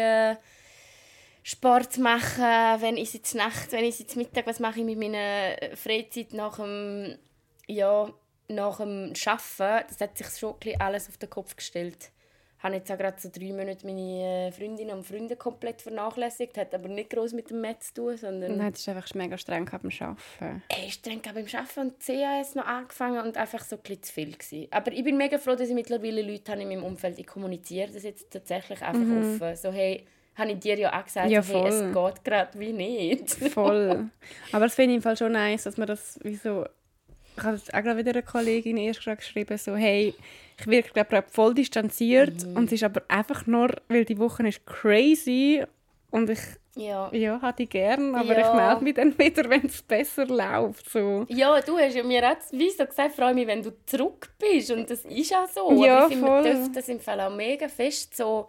S1: Sport machen, wenn ich jetzt Nacht, wenn ich jetzt Mittag, was mache ich mit meiner Freizeit nach dem, ja, nach dem Arbeiten. Das hat sich schon alles auf den Kopf gestellt. Ich habe jetzt auch gerade so drei Monate meine äh, Freundinnen und Freunde komplett vernachlässigt. Hat aber nicht groß mit dem Met zu tun, sondern...
S2: Nein, das ist einfach mega streng beim Arbeiten.
S1: Ey, ich streng beim Arbeiten und CAS noch angefangen und einfach so ein bisschen zu viel gewesen. Aber ich bin mega froh, dass ich mittlerweile Leute habe in meinem Umfeld, die kommunizieren das jetzt tatsächlich einfach offen. So, hey, habe ich dir ja auch gesagt,
S2: Ja,
S1: hey, es geht gerade wie nicht.
S2: Voll. Aber es finde ich im Fall schon nice, dass man das wie so... Ich habe jetzt auch gerade wieder eine Kollegin erst gerade geschrieben, so hey, ich wirke gerade voll distanziert und es ist aber einfach nur, weil die Woche ist crazy und ich
S1: ja.
S2: ja, hatte ich gern, aber
S1: Ja.
S2: ich melde mich dann wieder, wenn es besser läuft. So.
S1: Ja, du hast ja mir auch wie so gesagt, freue mich, wenn du zurück bist. Und das ist auch so.
S2: Ja,
S1: Aber ich finde, man
S2: voll.
S1: darf das im Fall auch mega fest so...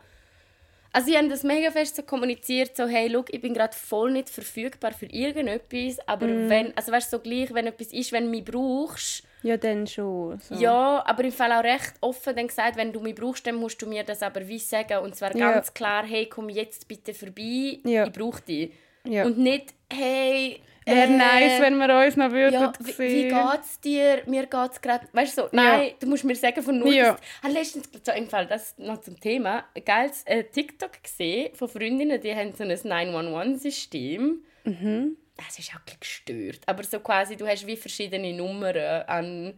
S1: Also ich habe das mega fest so kommuniziert, so hey, look, ich bin gerade voll nicht verfügbar für irgendetwas, aber
S2: Mhm.
S1: wenn, also weißt so gleich, wenn etwas ist, wenn du mich brauchst,
S2: Ja, dann schon. So.
S1: ja, aber im Fall auch recht offen dann gesagt, wenn du mich brauchst, dann musst du mir das aber wie sagen und zwar
S2: Ja.
S1: ganz klar, hey, komm jetzt bitte vorbei,
S2: Ja.
S1: ich brauche dich.
S2: Ja.
S1: Und nicht, hey,
S2: Wäre
S1: äh,
S2: nice, wenn wir uns noch würden
S1: ja, wie, wie
S2: sehen.
S1: geht's dir? Mir geht's gerade, weißt du so, nein, du musst mir sagen von null.
S2: Ja.
S1: habe letztens so Fall das noch zum Thema ein geiles äh, TikTok gesehen von Freundinnen, die haben so ein 911-System.
S2: Mhm.
S1: Das ist auch ein bisschen gestört, aber so quasi, du hast wie verschiedene Nummern an,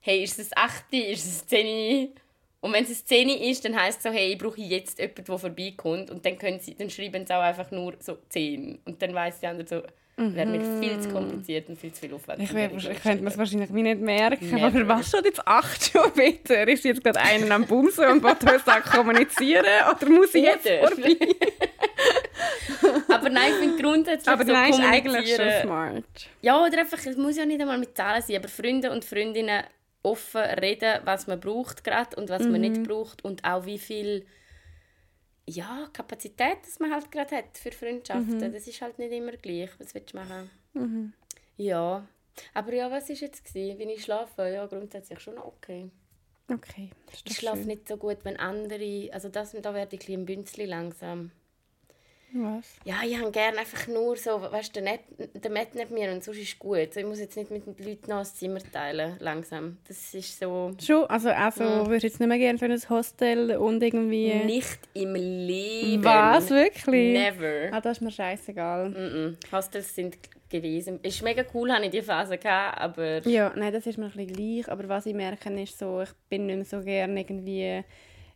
S1: hey, ist es 8, ist es 10? Und wenn es 10 ist, dann heisst es so, hey, ich brauche jetzt jemanden, der vorbeikommt. Und dann, können sie, dann schreiben sie auch einfach nur so 10. Und dann weiss die andere so, wäre mir viel zu kompliziert und viel zu viel Aufwand.
S2: Mhm. Ich,
S1: mir
S2: ich könnte mir es wahrscheinlich nicht merken.
S1: Never.
S2: Aber was schon jetzt acht schon wieder? Ist jetzt gerade einer am Bumsen und will uns auch kommunizieren? Oder muss ich jetzt vorbei?
S1: aber nein, ich finde grundsätzlich
S2: Aber
S1: so
S2: nein, ist eigentlich schon smart.
S1: Ja, oder einfach, es muss ja nicht einmal mit Zahlen sein, aber Freunde und Freundinnen offen reden, was man braucht gerade und was man nicht braucht und auch wie viel ja, Kapazität das man halt gerade hat für Freundschaften. Das ist halt nicht immer gleich. Was willst du machen? Ja. Aber ja, was war jetzt? Gewesen? Wie ich schlafe? Ja, grundsätzlich schon okay.
S2: Okay,
S1: Ich schlafe
S2: schön.
S1: nicht so gut, wenn andere... Also das, da werde ich ein bisschen ein Bünzli langsam.
S2: Was?
S1: Ja, ich habe gerne einfach nur so, weißt du, der, Matt nicht mir und sonst ist gut. Ich muss jetzt nicht mit den Leuten noch ein Zimmer teilen, langsam. Das ist so...
S2: Schon, also, also würdest du jetzt nicht mehr gerne für ein Hostel und irgendwie...
S1: Nicht im Leben.
S2: Was, wirklich?
S1: Never.
S2: Ah, das ist mir scheißegal.
S1: Mm-mm. Hostels sind gewesen. Ist mega cool, hatte ich die Phase, gehabt, aber...
S2: Ja, nein, das ist mir ein bisschen gleich. Aber was ich merke, ist so, ich bin nicht mehr so gerne irgendwie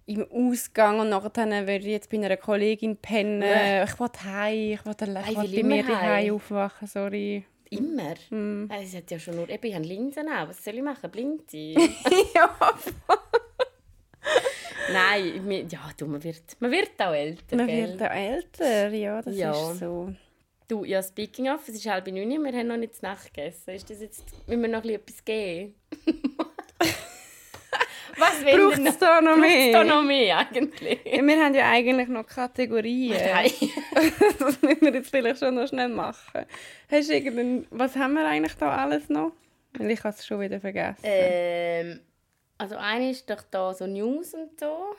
S2: im Ausgang und nachher würde ich jetzt bei einer Kollegin pennen.
S1: Bäh.
S2: Ich will heim, ich will,
S1: Ah, ich
S2: will bei mir
S1: heim.
S2: daheim aufwachen, sorry.
S1: Immer?
S2: Hm.
S1: Ah, Das hat ja schon nur... Eben, ich habe Linsen auch. Was soll ich machen? Blind
S2: ja,
S1: Nein, ja, du, man wird, man wird auch älter,
S2: man
S1: gell?
S2: wird auch älter, ja, das
S1: Ja.
S2: ist so.
S1: Du, ja, speaking of, es ist halb neun, wir haben noch nicht zu Nacht gegessen. Ist das jetzt... Müssen wir noch etwas geben? Was will
S2: Braucht es da noch mehr?
S1: da noch mehr, eigentlich?
S2: Ja, wir haben ja eigentlich noch Kategorien.
S1: Nein.
S2: das müssen wir jetzt vielleicht schon noch schnell machen. Hast du irgendein... Was haben wir eigentlich da alles noch? Weil ich habe es schon wieder vergessen.
S1: ähm, also eine ist doch da so News und so.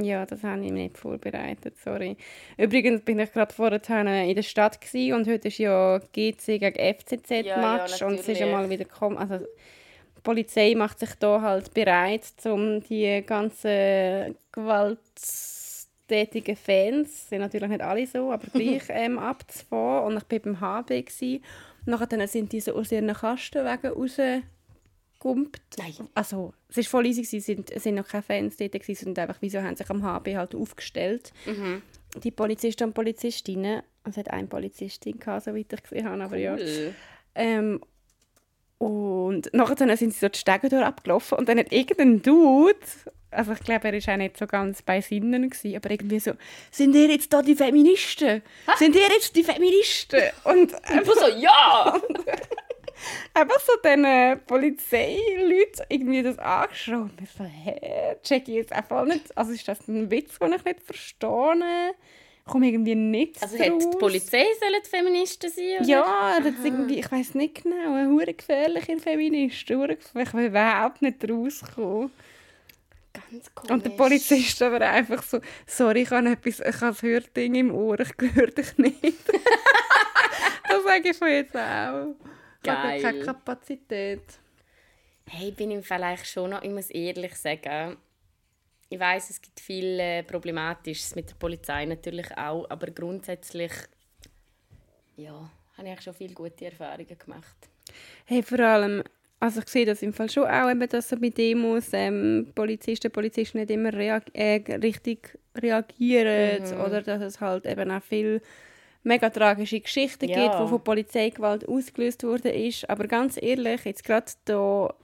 S2: Ja, das habe ich nicht vorbereitet, sorry. Übrigens bin ich gerade vorher in der Stadt und heute ist ja GC gegen FCZ
S1: Ja, ja,
S2: und es ist ja mal wieder gekommen. Also die Polizei macht sich da halt bereit, um die ganzen gewalttätigen Fans, sind natürlich nicht alle so, aber gleich ähm, abzufahren. Und ich war beim HB gewesen. und nachher sind die so aus ihren Kasten wegen rausgekumpelt.
S1: Nein.
S2: Also, es war voll easy, es sind, sind noch keine Fans dort, gewesen, sondern einfach, wieso haben sich am HB halt aufgestellt.
S1: Mhm.
S2: Die Polizisten und Polizistinnen, es hat eine Polizistin gehabt, soweit ich gesehen habe, aber ja.
S1: Cool.
S2: Ähm, und nachher sind sie so die Stege durch abgelaufen und dann hat irgendein Dude, also ich glaube, er war auch nicht so ganz bei Sinnen, gewesen, aber irgendwie so, sind ihr jetzt da die Feministen? Sind ihr jetzt die Feministen? Und
S1: Einfach so, ja!
S2: einfach so diesen Polizeileuten irgendwie das angeschaut. Und ich so, hä, check ich jetzt einfach nicht. Also ist das ein Witz, den ich nicht verstehe? Ich komme irgendwie nicht
S1: Also hat die. Polizei sollen die Feministen sein? Oder?
S2: Ja, das ist irgendwie, ich weiß nicht genau, eine hure gefährliche Feministin. hure gefährlich. Ich will überhaupt nicht rauskommen.
S1: Ganz komisch.
S2: Und der Polizist aber einfach so, sorry, ich habe, etwas, ich habe das Hörding im Ohr, ich höre dich nicht. das sage ich mir jetzt auch. Ich habe
S1: Geil.
S2: keine Kapazität.
S1: Hey, bin im Fall eigentlich schon noch, ich muss ehrlich sagen, ich weiß, es gibt viel äh, Problematisches mit der Polizei natürlich auch, aber grundsätzlich, ja, habe ich schon viele gute Erfahrungen gemacht.
S2: Hey, vor allem, also ich sehe das im Fall schon auch, eben, dass so bei Demos ähm, Polizisten, Polizisten nicht immer reag äh, richtig reagieren
S1: Mhm.
S2: oder dass es halt eben auch viel mega tragische Geschichten
S1: Ja.
S2: gibt, die von Polizeigewalt ausgelöst worden ist. Aber ganz ehrlich, jetzt gerade da,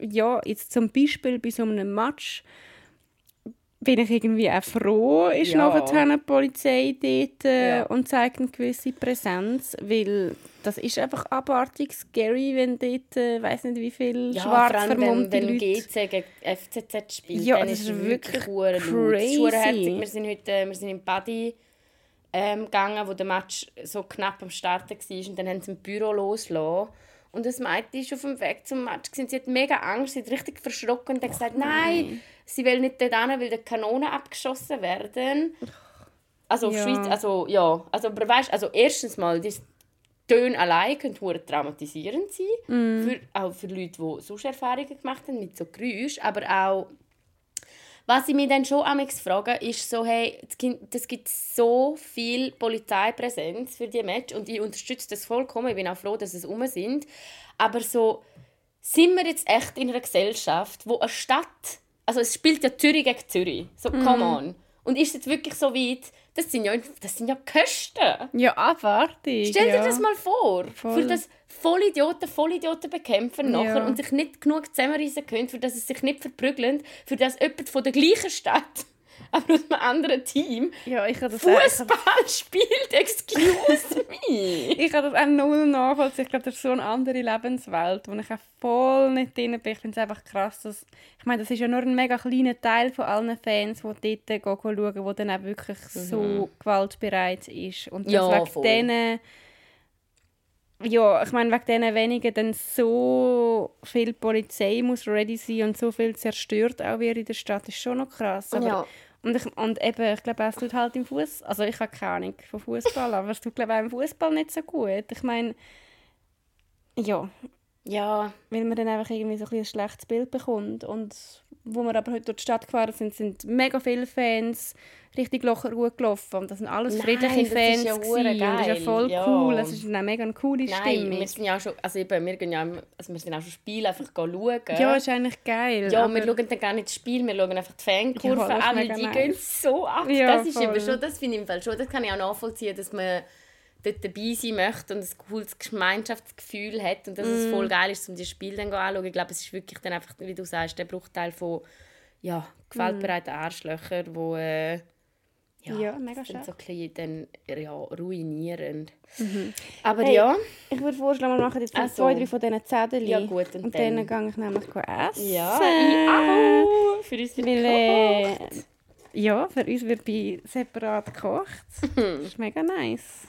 S2: ja, jetzt zum Beispiel bei so einem Match bin ich irgendwie auch froh, ist
S1: Ja.
S2: nachher die Polizei dort äh,
S1: Ja.
S2: und zeigt eine gewisse Präsenz, weil das ist einfach abartig scary, wenn dort, äh, weiß nicht wie viele
S1: Ja,
S2: schwarz
S1: wenn,
S2: vermummte
S1: wenn
S2: Leute...
S1: GC gegen FCZ spielt,
S2: Ja,
S1: dann
S2: das
S1: ist es
S2: wirklich
S1: wirklich
S2: crazy.
S1: herzig. Wir sind heute äh, wir sind im Buddy ähm, gegangen, wo der Match so knapp am Starten war und dann haben sie im Büro losgelassen. Und das Mädchen ist auf dem Weg zum Match. gewesen. Sie hat mega Angst, sie hat richtig verschrocken und hat gesagt, nein, sie will nicht dort hin, weil die Kanonen abgeschossen werden. Also
S2: Ja.
S1: Schweiz, also ja. Also, aber weißt, also erstens mal, die Töne allein können hure traumatisierend sein. Für, auch für Leute, die sonst Erfahrungen gemacht haben mit so Geräuschen. Aber auch, was ich mich dann schon amigs frage, ist so, hey, es gibt, es gibt so viel Polizeipräsenz für die Match und ich unterstütze das vollkommen. Ich bin auch froh, dass es um sind. Aber so, sind wir jetzt echt in einer Gesellschaft, wo eine Stadt, also es spielt ja Zürich gegen Zürich, so come on. Und ist es jetzt wirklich so weit, das sind ja, das sind ja Kosten.
S2: Ja, abartig.
S1: Stell dir
S2: ja.
S1: das mal vor,
S2: Voll.
S1: für das Vollidioten Vollidioten bekämpfen nachher
S2: Ja.
S1: und sich nicht genug zusammenreißen können, für das sie sich nicht verprügeln, für das jemand von der gleichen Stadt aber aus einem anderen Team
S2: Ja, habe habe-
S1: Fußball spielt. Excuse me.
S2: Ich kann das auch null nachvollziehen. Ich glaube, das ist so eine andere Lebenswelt, wo ich auch voll nicht drin bin. Ich finde es einfach krass, dass... Ich meine, das ist ja nur ein mega kleiner Teil von allen Fans, die dort gehen schauen, der dann auch wirklich so gewaltbereit ist. Und
S1: Ja,
S2: wegen
S1: voll.
S2: denen... Ja, ich meine, wegen diesen wenigen dann so viel Polizei muss ready sein und so viel zerstört auch wieder in der Stadt, ist schon noch krass. Aber
S1: Ja.
S2: Und, ich, und eben, ich glaube, es tut halt im Fuß. Also ich habe keine Ahnung von Fußball, aber es tut glaube ich auch im Fußball nicht so gut. Ich meine, ja,
S1: Ja,
S2: weil man dann einfach irgendwie so ein, ein schlechtes Bild bekommt. Und wo wir aber heute durch die Stadt gefahren sind, sind mega viele Fans richtig locker gut gelaufen. Und das sind alles
S1: Nein,
S2: friedliche
S1: das
S2: Fans.
S1: ist ja
S2: und das ist ja
S1: geil.
S2: voll
S1: Ja.
S2: cool. Es ist eine mega coole
S1: nein,
S2: Stimmung.
S1: wir sind ja auch schon, also eben, wir gehen ja, also wir sind auch schon Spiele einfach schauen.
S2: Ja, ist eigentlich geil.
S1: Ja, wir schauen dann gar nicht das Spiel, wir schauen einfach die Fankurve
S2: Ja, das
S1: an, weil die
S2: nice.
S1: gehen so ab.
S2: Ja,
S1: das ist eben
S2: voll.
S1: schon, das finde ich im Fall schon, das kann ich auch nachvollziehen, dass man dort dabei sein möchte und ein cooles Gemeinschaftsgefühl hat und dass
S2: Mm.
S1: es voll geil ist, um das Spiel dann anzuschauen. Ich glaube, es ist wirklich dann einfach, wie du sagst, der Bruchteil von ja, gewaltbereiten Arschlöcher, wo äh, ja,
S2: Mm. Ja, mega
S1: sind so ein bisschen dann, ja, ruinierend.
S2: Mhm.
S1: Aber
S2: Hey,
S1: ja,
S2: Ich würde vorschlagen, wir machen jetzt
S1: Ach
S2: vielleicht
S1: so.
S2: zwei, drei von diesen Zetteln.
S1: Ja, gut, und
S2: und
S1: dann-
S2: dann gehe ich nämlich essen.
S1: ja, ich auch. Für uns wird
S2: Weil, äh, ja, für uns wird bei separat gekocht. Das ist mega nice.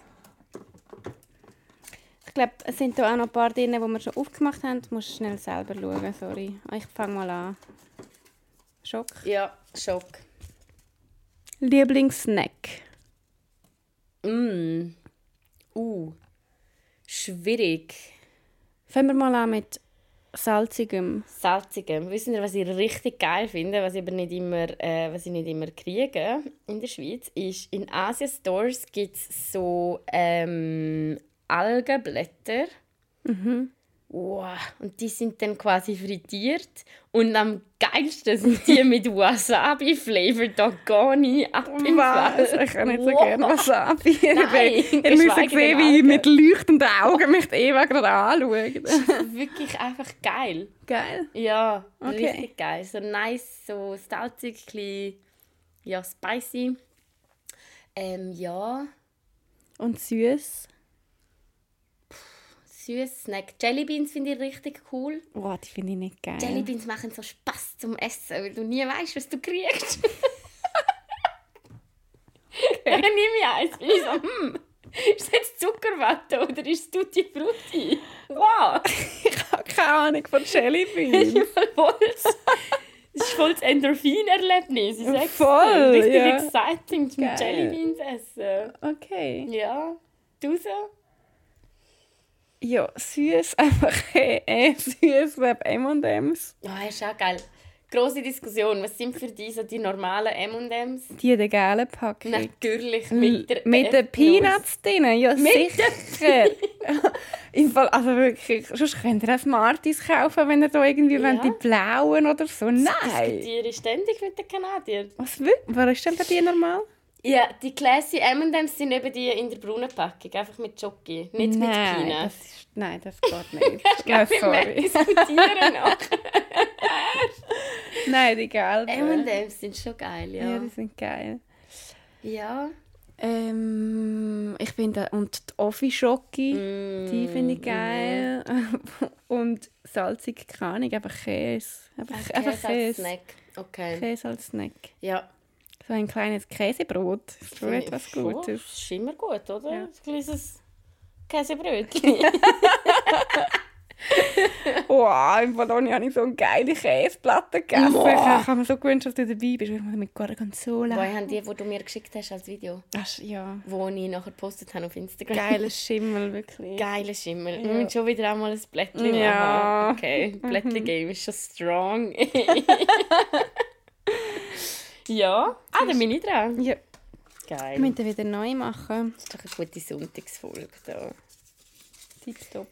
S2: Ich glaube, es sind da auch noch ein paar drin, die wir schon aufgemacht haben. Du musst schnell selber schauen, sorry. Ich fange mal an. Schock.
S1: Ja, Schock.
S2: Lieblingssnack.
S1: Mm. Uh. Schwierig.
S2: Fangen wir mal an mit salzigem.
S1: Salzigem. Wissen ihr, was ich richtig geil finde, was ich aber nicht immer, äh, was ich nicht immer kriege in der Schweiz, ist, in Asia-Stores gibt es so ähm, Algenblätter. Wow. Und die sind dann quasi frittiert. Und am geilsten sind die mit Wasabi-Flavor Dogoni ab im
S2: Was?
S1: Fall.
S2: Ich kann nicht so
S1: Wow.
S2: gerne Wasabi.
S1: Nein,
S2: Ihr müsst sehen, wie ich mit leuchtenden Augen mich die Eva gerade anschaue.
S1: Wirklich einfach geil.
S2: Geil.
S1: Ja,
S2: Okay.
S1: richtig geil. So nice, so salzig, ja, spicy. Ähm, ja,
S2: Und süß.
S1: Süß Snack. Jellybeans finde ich richtig cool.
S2: Oh, die finde ich nicht geil.
S1: Jellybeans machen so Spaß zum Essen, weil du nie weißt, was du kriegst. Dann nehme ich eins, bin ich so, hm, ist das jetzt Zuckerwatte oder ist es Tutti Frutti? Wow!
S2: Ich habe keine Ahnung von Jellybeans.
S1: ist voll das, ist voll das Endorphin-Erlebnis. Ich sag's.
S2: Voll,
S1: Richtig
S2: ja.
S1: exciting zum. Jellybeans essen.
S2: okay.
S1: Ja. Du so?
S2: Ja, süß, einfach äh, süß, glaube M&M's.
S1: Ja, ist auch geil. Grosse Diskussion. Was sind für dich so die normalen M&M's?
S2: Die der gelben Packung.
S1: Natürlich mit der
S2: Mit den. Peanuts drin, ja
S1: Mit
S2: sicher. Im Fall, also wirklich, sonst könnt ihr auch Smarties kaufen, wenn ihr da irgendwie
S1: Ja.
S2: die blauen oder so. Nein.
S1: Ich ständig mit den Kanadiern.
S2: Was, was ist denn bei dir normal?
S1: Ja, die classy M&M's sind eben die in der braunen Packung. Einfach mit Jockey, nicht mit
S2: nein,
S1: Peanuts.
S2: das ist, nein, das geht nicht.
S1: Ich glaube, wir
S2: sorry.
S1: diskutieren noch.
S2: Nein, die gelben.
S1: M&M's sind schon geil,
S2: Ja,
S1: ja.
S2: die sind geil.
S1: Ja.
S2: Ähm, ich finde, und die Offi-Schoki, die finde
S1: Mm,
S2: ich geil. und salzig keine Ahnung, einfach Käse. Einfach,
S1: Käse
S2: einfach
S1: als
S2: Käse.
S1: Snack. Okay.
S2: Käse als Snack.
S1: Ja.
S2: So ein kleines Käsebrot. Ist schon etwas
S1: schon.
S2: Gutes.
S1: ist immer gut, oder?
S2: Ja.
S1: Ein kleines Käsebrötchen.
S2: Wow, im Bologna habe ich so eine geile Käseplatte gegessen. Ich habe mir so gewünscht, dass du dabei bist. Ich mit Gorgonzola.
S1: Woher haben die, die du mir geschickt hast als Video?
S2: Ach, ja.
S1: Wo ich nachher gepostet habe auf Instagram.
S2: Geiler Schimmel, wirklich.
S1: Geiler Schimmel. Wir müssen schon wieder einmal ein Blättchen
S2: Ja.
S1: machen. Okay, Blättchen-Game ist schon strong. ja. Ah, dann bin ich dran.
S2: Ja,
S1: Geil.
S2: wir müssen wieder neu machen.
S1: Das ist doch eine gute Sonntagsfolge da.
S2: Tipptopp.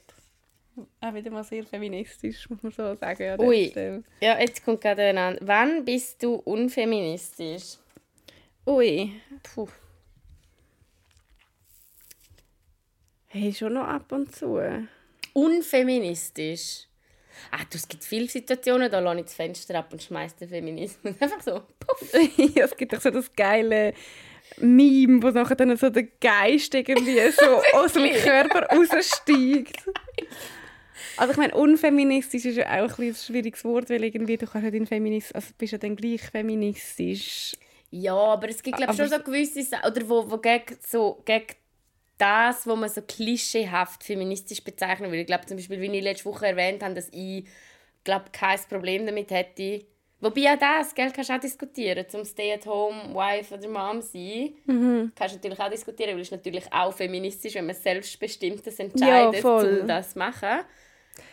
S2: Auch wieder mal sehr feministisch, muss man so sagen. an
S1: Ui.
S2: Stelle.
S1: Ja, jetzt kommt gerade ein Wann bist du unfeministisch?
S2: Ui.
S1: Puh.
S2: Hey, schon noch ab und zu.
S1: Unfeministisch? Ah, du, es gibt viele Situationen, da lasse ich das Fenster ab und schmeiße den Feminismus einfach so.
S2: Ja, es gibt doch so das geile Meme, wo nachher dann so der Geist irgendwie so aus dem Körper raussteigt. Also ich meine, unfeministisch ist ja auch ein, ein schwieriges Wort, weil irgendwie du kannst ja den Feminismus, also bist ja dann gleich feministisch.
S1: Ja, aber es gibt glaube schon so gewisse Sachen, oder wo, wo gegen, so, gegen das, was man so klischeehaft feministisch bezeichnen würde. Ich glaube zum Beispiel, wie ich letzte Woche erwähnt habe, dass ich glaube kein Problem damit hätte. Wobei auch das, gell, kannst du auch diskutieren, zum Stay-at-home-Wife oder Mom sein. Mhm. Kannst du natürlich auch diskutieren, weil es natürlich auch feministisch, wenn man selbstbestimmtes entscheidet, ja, um das zu machen.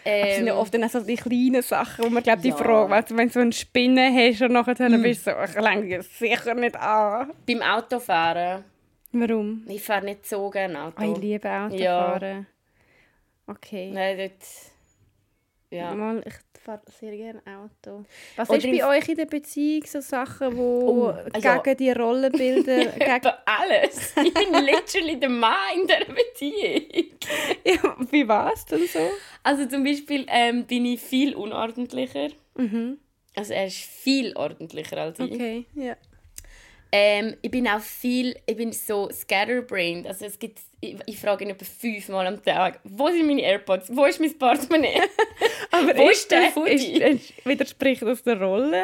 S2: Ähm, das sind ja ähm, oft dann auch so die kleinen Sachen, wo man glaubt, die ja. Frage, weißt, wenn du so eine Spinne hast und nachher dann hm. bist du so, ich lenke sicher nicht an.
S1: Beim Autofahren.
S2: Warum?
S1: Ich fahre nicht so gerne Auto.
S2: Oh, ich liebe Autofahren. Ja. Okay.
S1: Nein, dort... Ja.
S2: Mal, ich fahre sehr gerne Auto. Was Oder ist bei euch in der Beziehung so Sachen, die oh, also, gegen die Rollenbilder... gegen...
S1: alles. Ich bin literally der Mann in dieser Beziehung.
S2: ja, wie war es denn so?
S1: Also zum Beispiel ähm, bin ich viel unordentlicher. Mhm. Also er ist viel ordentlicher als ich.
S2: Okay, ja.
S1: Ähm, ich bin auch viel, ich bin so scatterbrained. Also es gibt, ich, ich frage ihn etwa fünfmal am Tag, wo sind meine AirPods, wo ist mein Portemonnaie,
S2: Aber wo ist der Foodie? Widerspricht das der Rolle?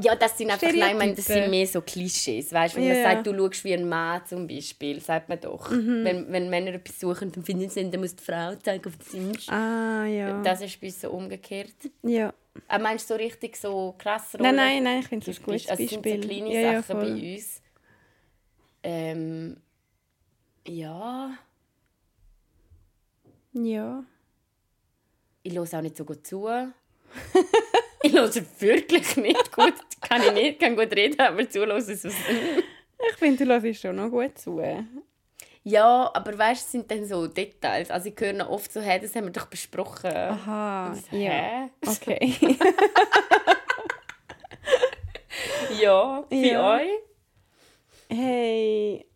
S1: Ja, das sind einfach, nein, ich meine, das sind mehr so Klischees. Weißt, wenn yeah. man sagt, du schaust wie ein Mann zum Beispiel, sagt man doch. Mhm. Wenn, wenn Männer etwas suchen, dann finden sie, dann muss die Frau zeigen, auf sie ist.
S2: Ah, ja.
S1: Das ist bei uns so umgekehrt.
S2: Ja.
S1: Aber meinst du so richtig so krass
S2: Nein, nein, nein, ich finde es ein gutes
S1: also
S2: Beispiel.
S1: Also sind so kleine ja, Sachen ja, bei uns. Ähm, ja.
S2: Ja.
S1: Ich höre auch nicht so gut zu. ich höre wirklich nicht gut. Kann ich nicht, kann gut reden, aber zuhören ist es.
S2: ich finde, du hörst schon noch gut zu.
S1: Ja, aber weißt du, sind dann so Details. Also ich höre noch oft so, hey, das haben wir doch besprochen.
S2: Aha,
S1: so,
S2: ja. Okay.
S1: ja, bei ja. euch?
S2: Hey,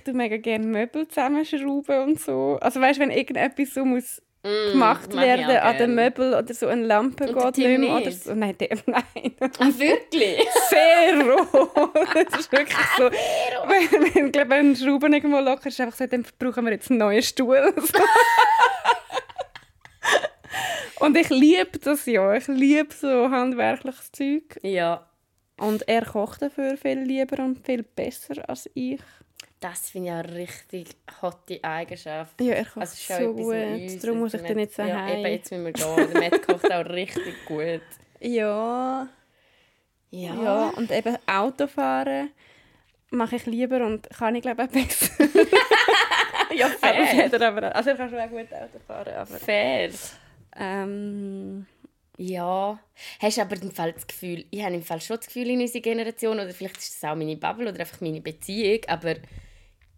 S2: ich tue mega gerne Möbel zusammenschrauben und so. Also weißt du, wenn irgendetwas so muss mm, gemacht werden an den Möbel oder so eine Lampe und geht nicht mehr oder so. Nein, der, nein.
S1: Ah, wirklich?
S2: Zero! das ist wirklich so. wenn, wenn, glaub, wenn ein Schrauben irgendwo locker ist, einfach so, dann brauchen wir jetzt einen neuen Stuhl. und ich liebe das ja. Ich liebe so handwerkliches Zeug.
S1: Ja.
S2: Und er kocht dafür viel lieber und viel besser als ich.
S1: Das finde ich eine richtig hotte Eigenschaft.
S2: Ja, er kocht also so gut. Darum muss ich dir nicht sagen. Ja,
S1: eben, jetzt müssen wir gehen. Der Matt kocht auch richtig gut.
S2: Ja.
S1: Ja.
S2: ja. Und eben Autofahren mache ich lieber und kann ich glaube ich besser.
S1: ja, fair.
S2: Aber, also ich kann schon auch gut Auto fahren. Aber,
S1: fair.
S2: Ähm,
S1: ja. Hast du aber im Fall das Gefühl, ich habe im Fall schon das Gefühl in unserer Generation, oder vielleicht ist das auch meine Bubble oder einfach meine Beziehung, aber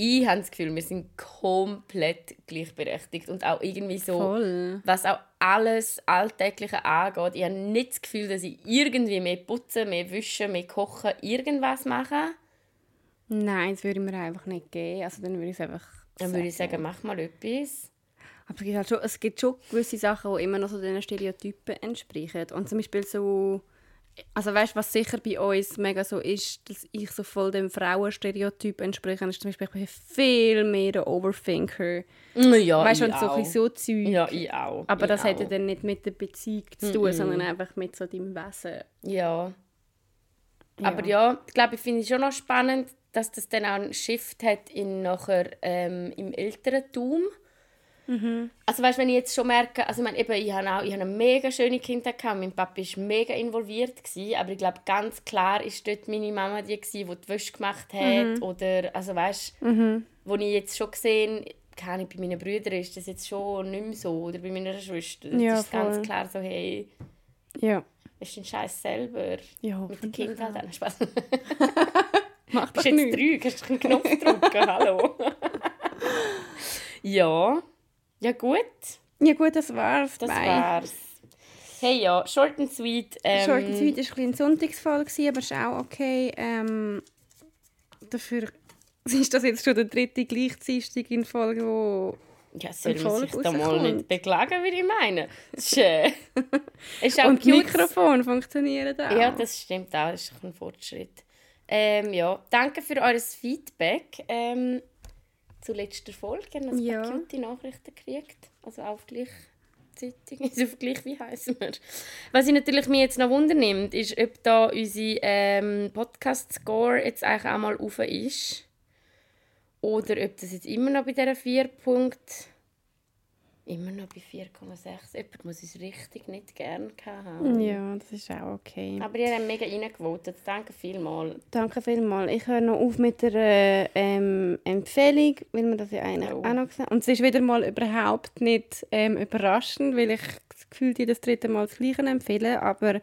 S1: ich habe das Gefühl, wir sind komplett gleichberechtigt und auch irgendwie so,
S2: Voll.
S1: was auch alles Alltägliche angeht. Ich habe nicht das Gefühl, dass ich irgendwie mehr putzen, mehr wischen, mehr kochen, irgendwas mache.
S2: Nein, das würde mir einfach nicht geben. Also dann würde ich einfach
S1: Dann würde ich sagen, mach mal etwas.
S2: Aber es gibt, halt schon, es gibt schon gewisse Sachen, die immer noch so diesen Stereotypen entsprechen. Und zum Beispiel so also weißt, was sicher bei uns mega so ist, dass ich so voll dem Frauenstereotyp entspreche, ist zum Beispiel ich bin viel mehr ein Overthinker.
S1: Mm, ja,
S2: weißt,
S1: ich
S2: und so
S1: auch.
S2: so Zeug.
S1: Ja, ich auch.
S2: Aber
S1: ich
S2: das
S1: auch.
S2: hat ja dann nicht mit der Beziehung zu tun, mm -mm. sondern einfach mit so deinem Wesen.
S1: Ja. ja. Aber ja, ich glaube, ich finde es schon noch spannend, dass das dann auch einen Shift hat in nachher ähm, im Elterntum.
S2: Mhm.
S1: Also weißt, wenn ich jetzt schon merke, also ich meine, eben, ich habe auch, ich habe eine mega schöne Kindheit gehabt, mein Papa war mega involviert, gewesen, aber ich glaube, ganz klar ist dort meine Mama die, gewesen, die die Wäsche gemacht hat mhm. oder, also weißt,
S2: mhm.
S1: wo ich jetzt schon gesehen keine bei meinen Brüdern ist das jetzt schon nicht mehr so oder bei meiner Schwester. Das
S2: ja,
S1: ist voll. ganz klar so, hey,
S2: ja.
S1: ist dein Scheiß selber.
S2: Ja,
S1: Mit den Kindern halt auch Spaß.
S2: Mach
S1: das jetzt nicht. drei, kannst du einen Knopf drücken, hallo. ja. Ja, gut.
S2: Ja, gut, das war's.
S1: Das Bye. war's. Hey, ja, short and sweet. Ähm,
S2: short and sweet war ein Sonntagsfall, aber ist auch okay. Ähm, dafür ist das jetzt schon der dritte Gleichzeitig in Folge, wo
S1: Ja, soll man sich da mal nicht beklagen, würde ich meinen. Schön. ist auch
S2: Und
S1: cute.
S2: Mikrofone funktionieren auch.
S1: Ja, das stimmt auch. Das ist ein Fortschritt. Ähm, ja, danke für eures Feedback. Ähm, zur letzten Folge haben wir ein
S2: Ja.
S1: paar cute Nachrichten gekriegt. Also auf gleichzeitig. Also auf gleich, wie heißen wir? Was ich natürlich mir jetzt noch wundernimmt, ist, ob da unsere ähm, Podcast-Score jetzt eigentlich auch mal rauf ist. Oder ob das jetzt immer noch bei dieser 4 Punkt Immer noch bei 4,6. Jemand muss uns richtig nicht gerne haben.
S2: ja, das ist auch okay.
S1: Aber ihr habt mega reingevotet. Danke vielmals.
S2: Danke vielmals. Ich höre noch auf mit der äh, ähm, Empfehlung, weil wir das ja eigentlich
S1: Oh.
S2: auch noch gesehen haben. Und es ist wieder mal überhaupt nicht ähm, überraschend, weil ich das Gefühl die das dritte Mal das Gleiche empfehle, aber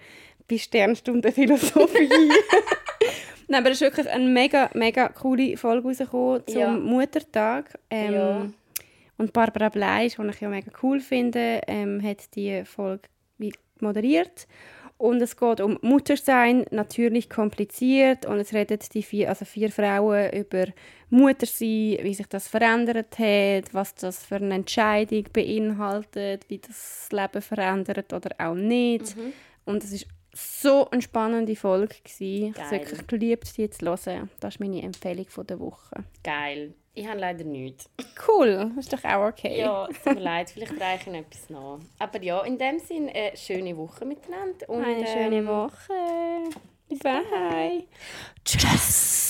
S2: bei Sternstunde Philosophie. Nein, aber es ist wirklich eine mega, mega coole Folge rausgekommen zum
S1: Ja.
S2: Muttertag. Ähm,
S1: Ja.
S2: Und Barbara Bleisch, die ich ja mega cool finde, ähm, hat die Folge moderiert. Und es geht um Muttersein, natürlich kompliziert. Und es reden die vier, also vier Frauen über Muttersein, wie sich das verändert hat, was das für eine Entscheidung beinhaltet, wie das Leben verändert oder auch nicht.
S1: Mhm.
S2: Und es ist so eine spannende Folge. gewesen. Ich habe es wirklich geliebt, die zu hören. Das ist meine Empfehlung der Woche.
S1: Geil. Ich habe leider nichts.
S2: Cool, ist doch auch okay.
S1: Ja, es tut mir leid, vielleicht reiche ich etwas nach. Aber ja, in dem Sinne, eine schöne Woche miteinander. Und,
S2: Eine schöne
S1: ähm,
S2: Woche. Bye. Tschüss.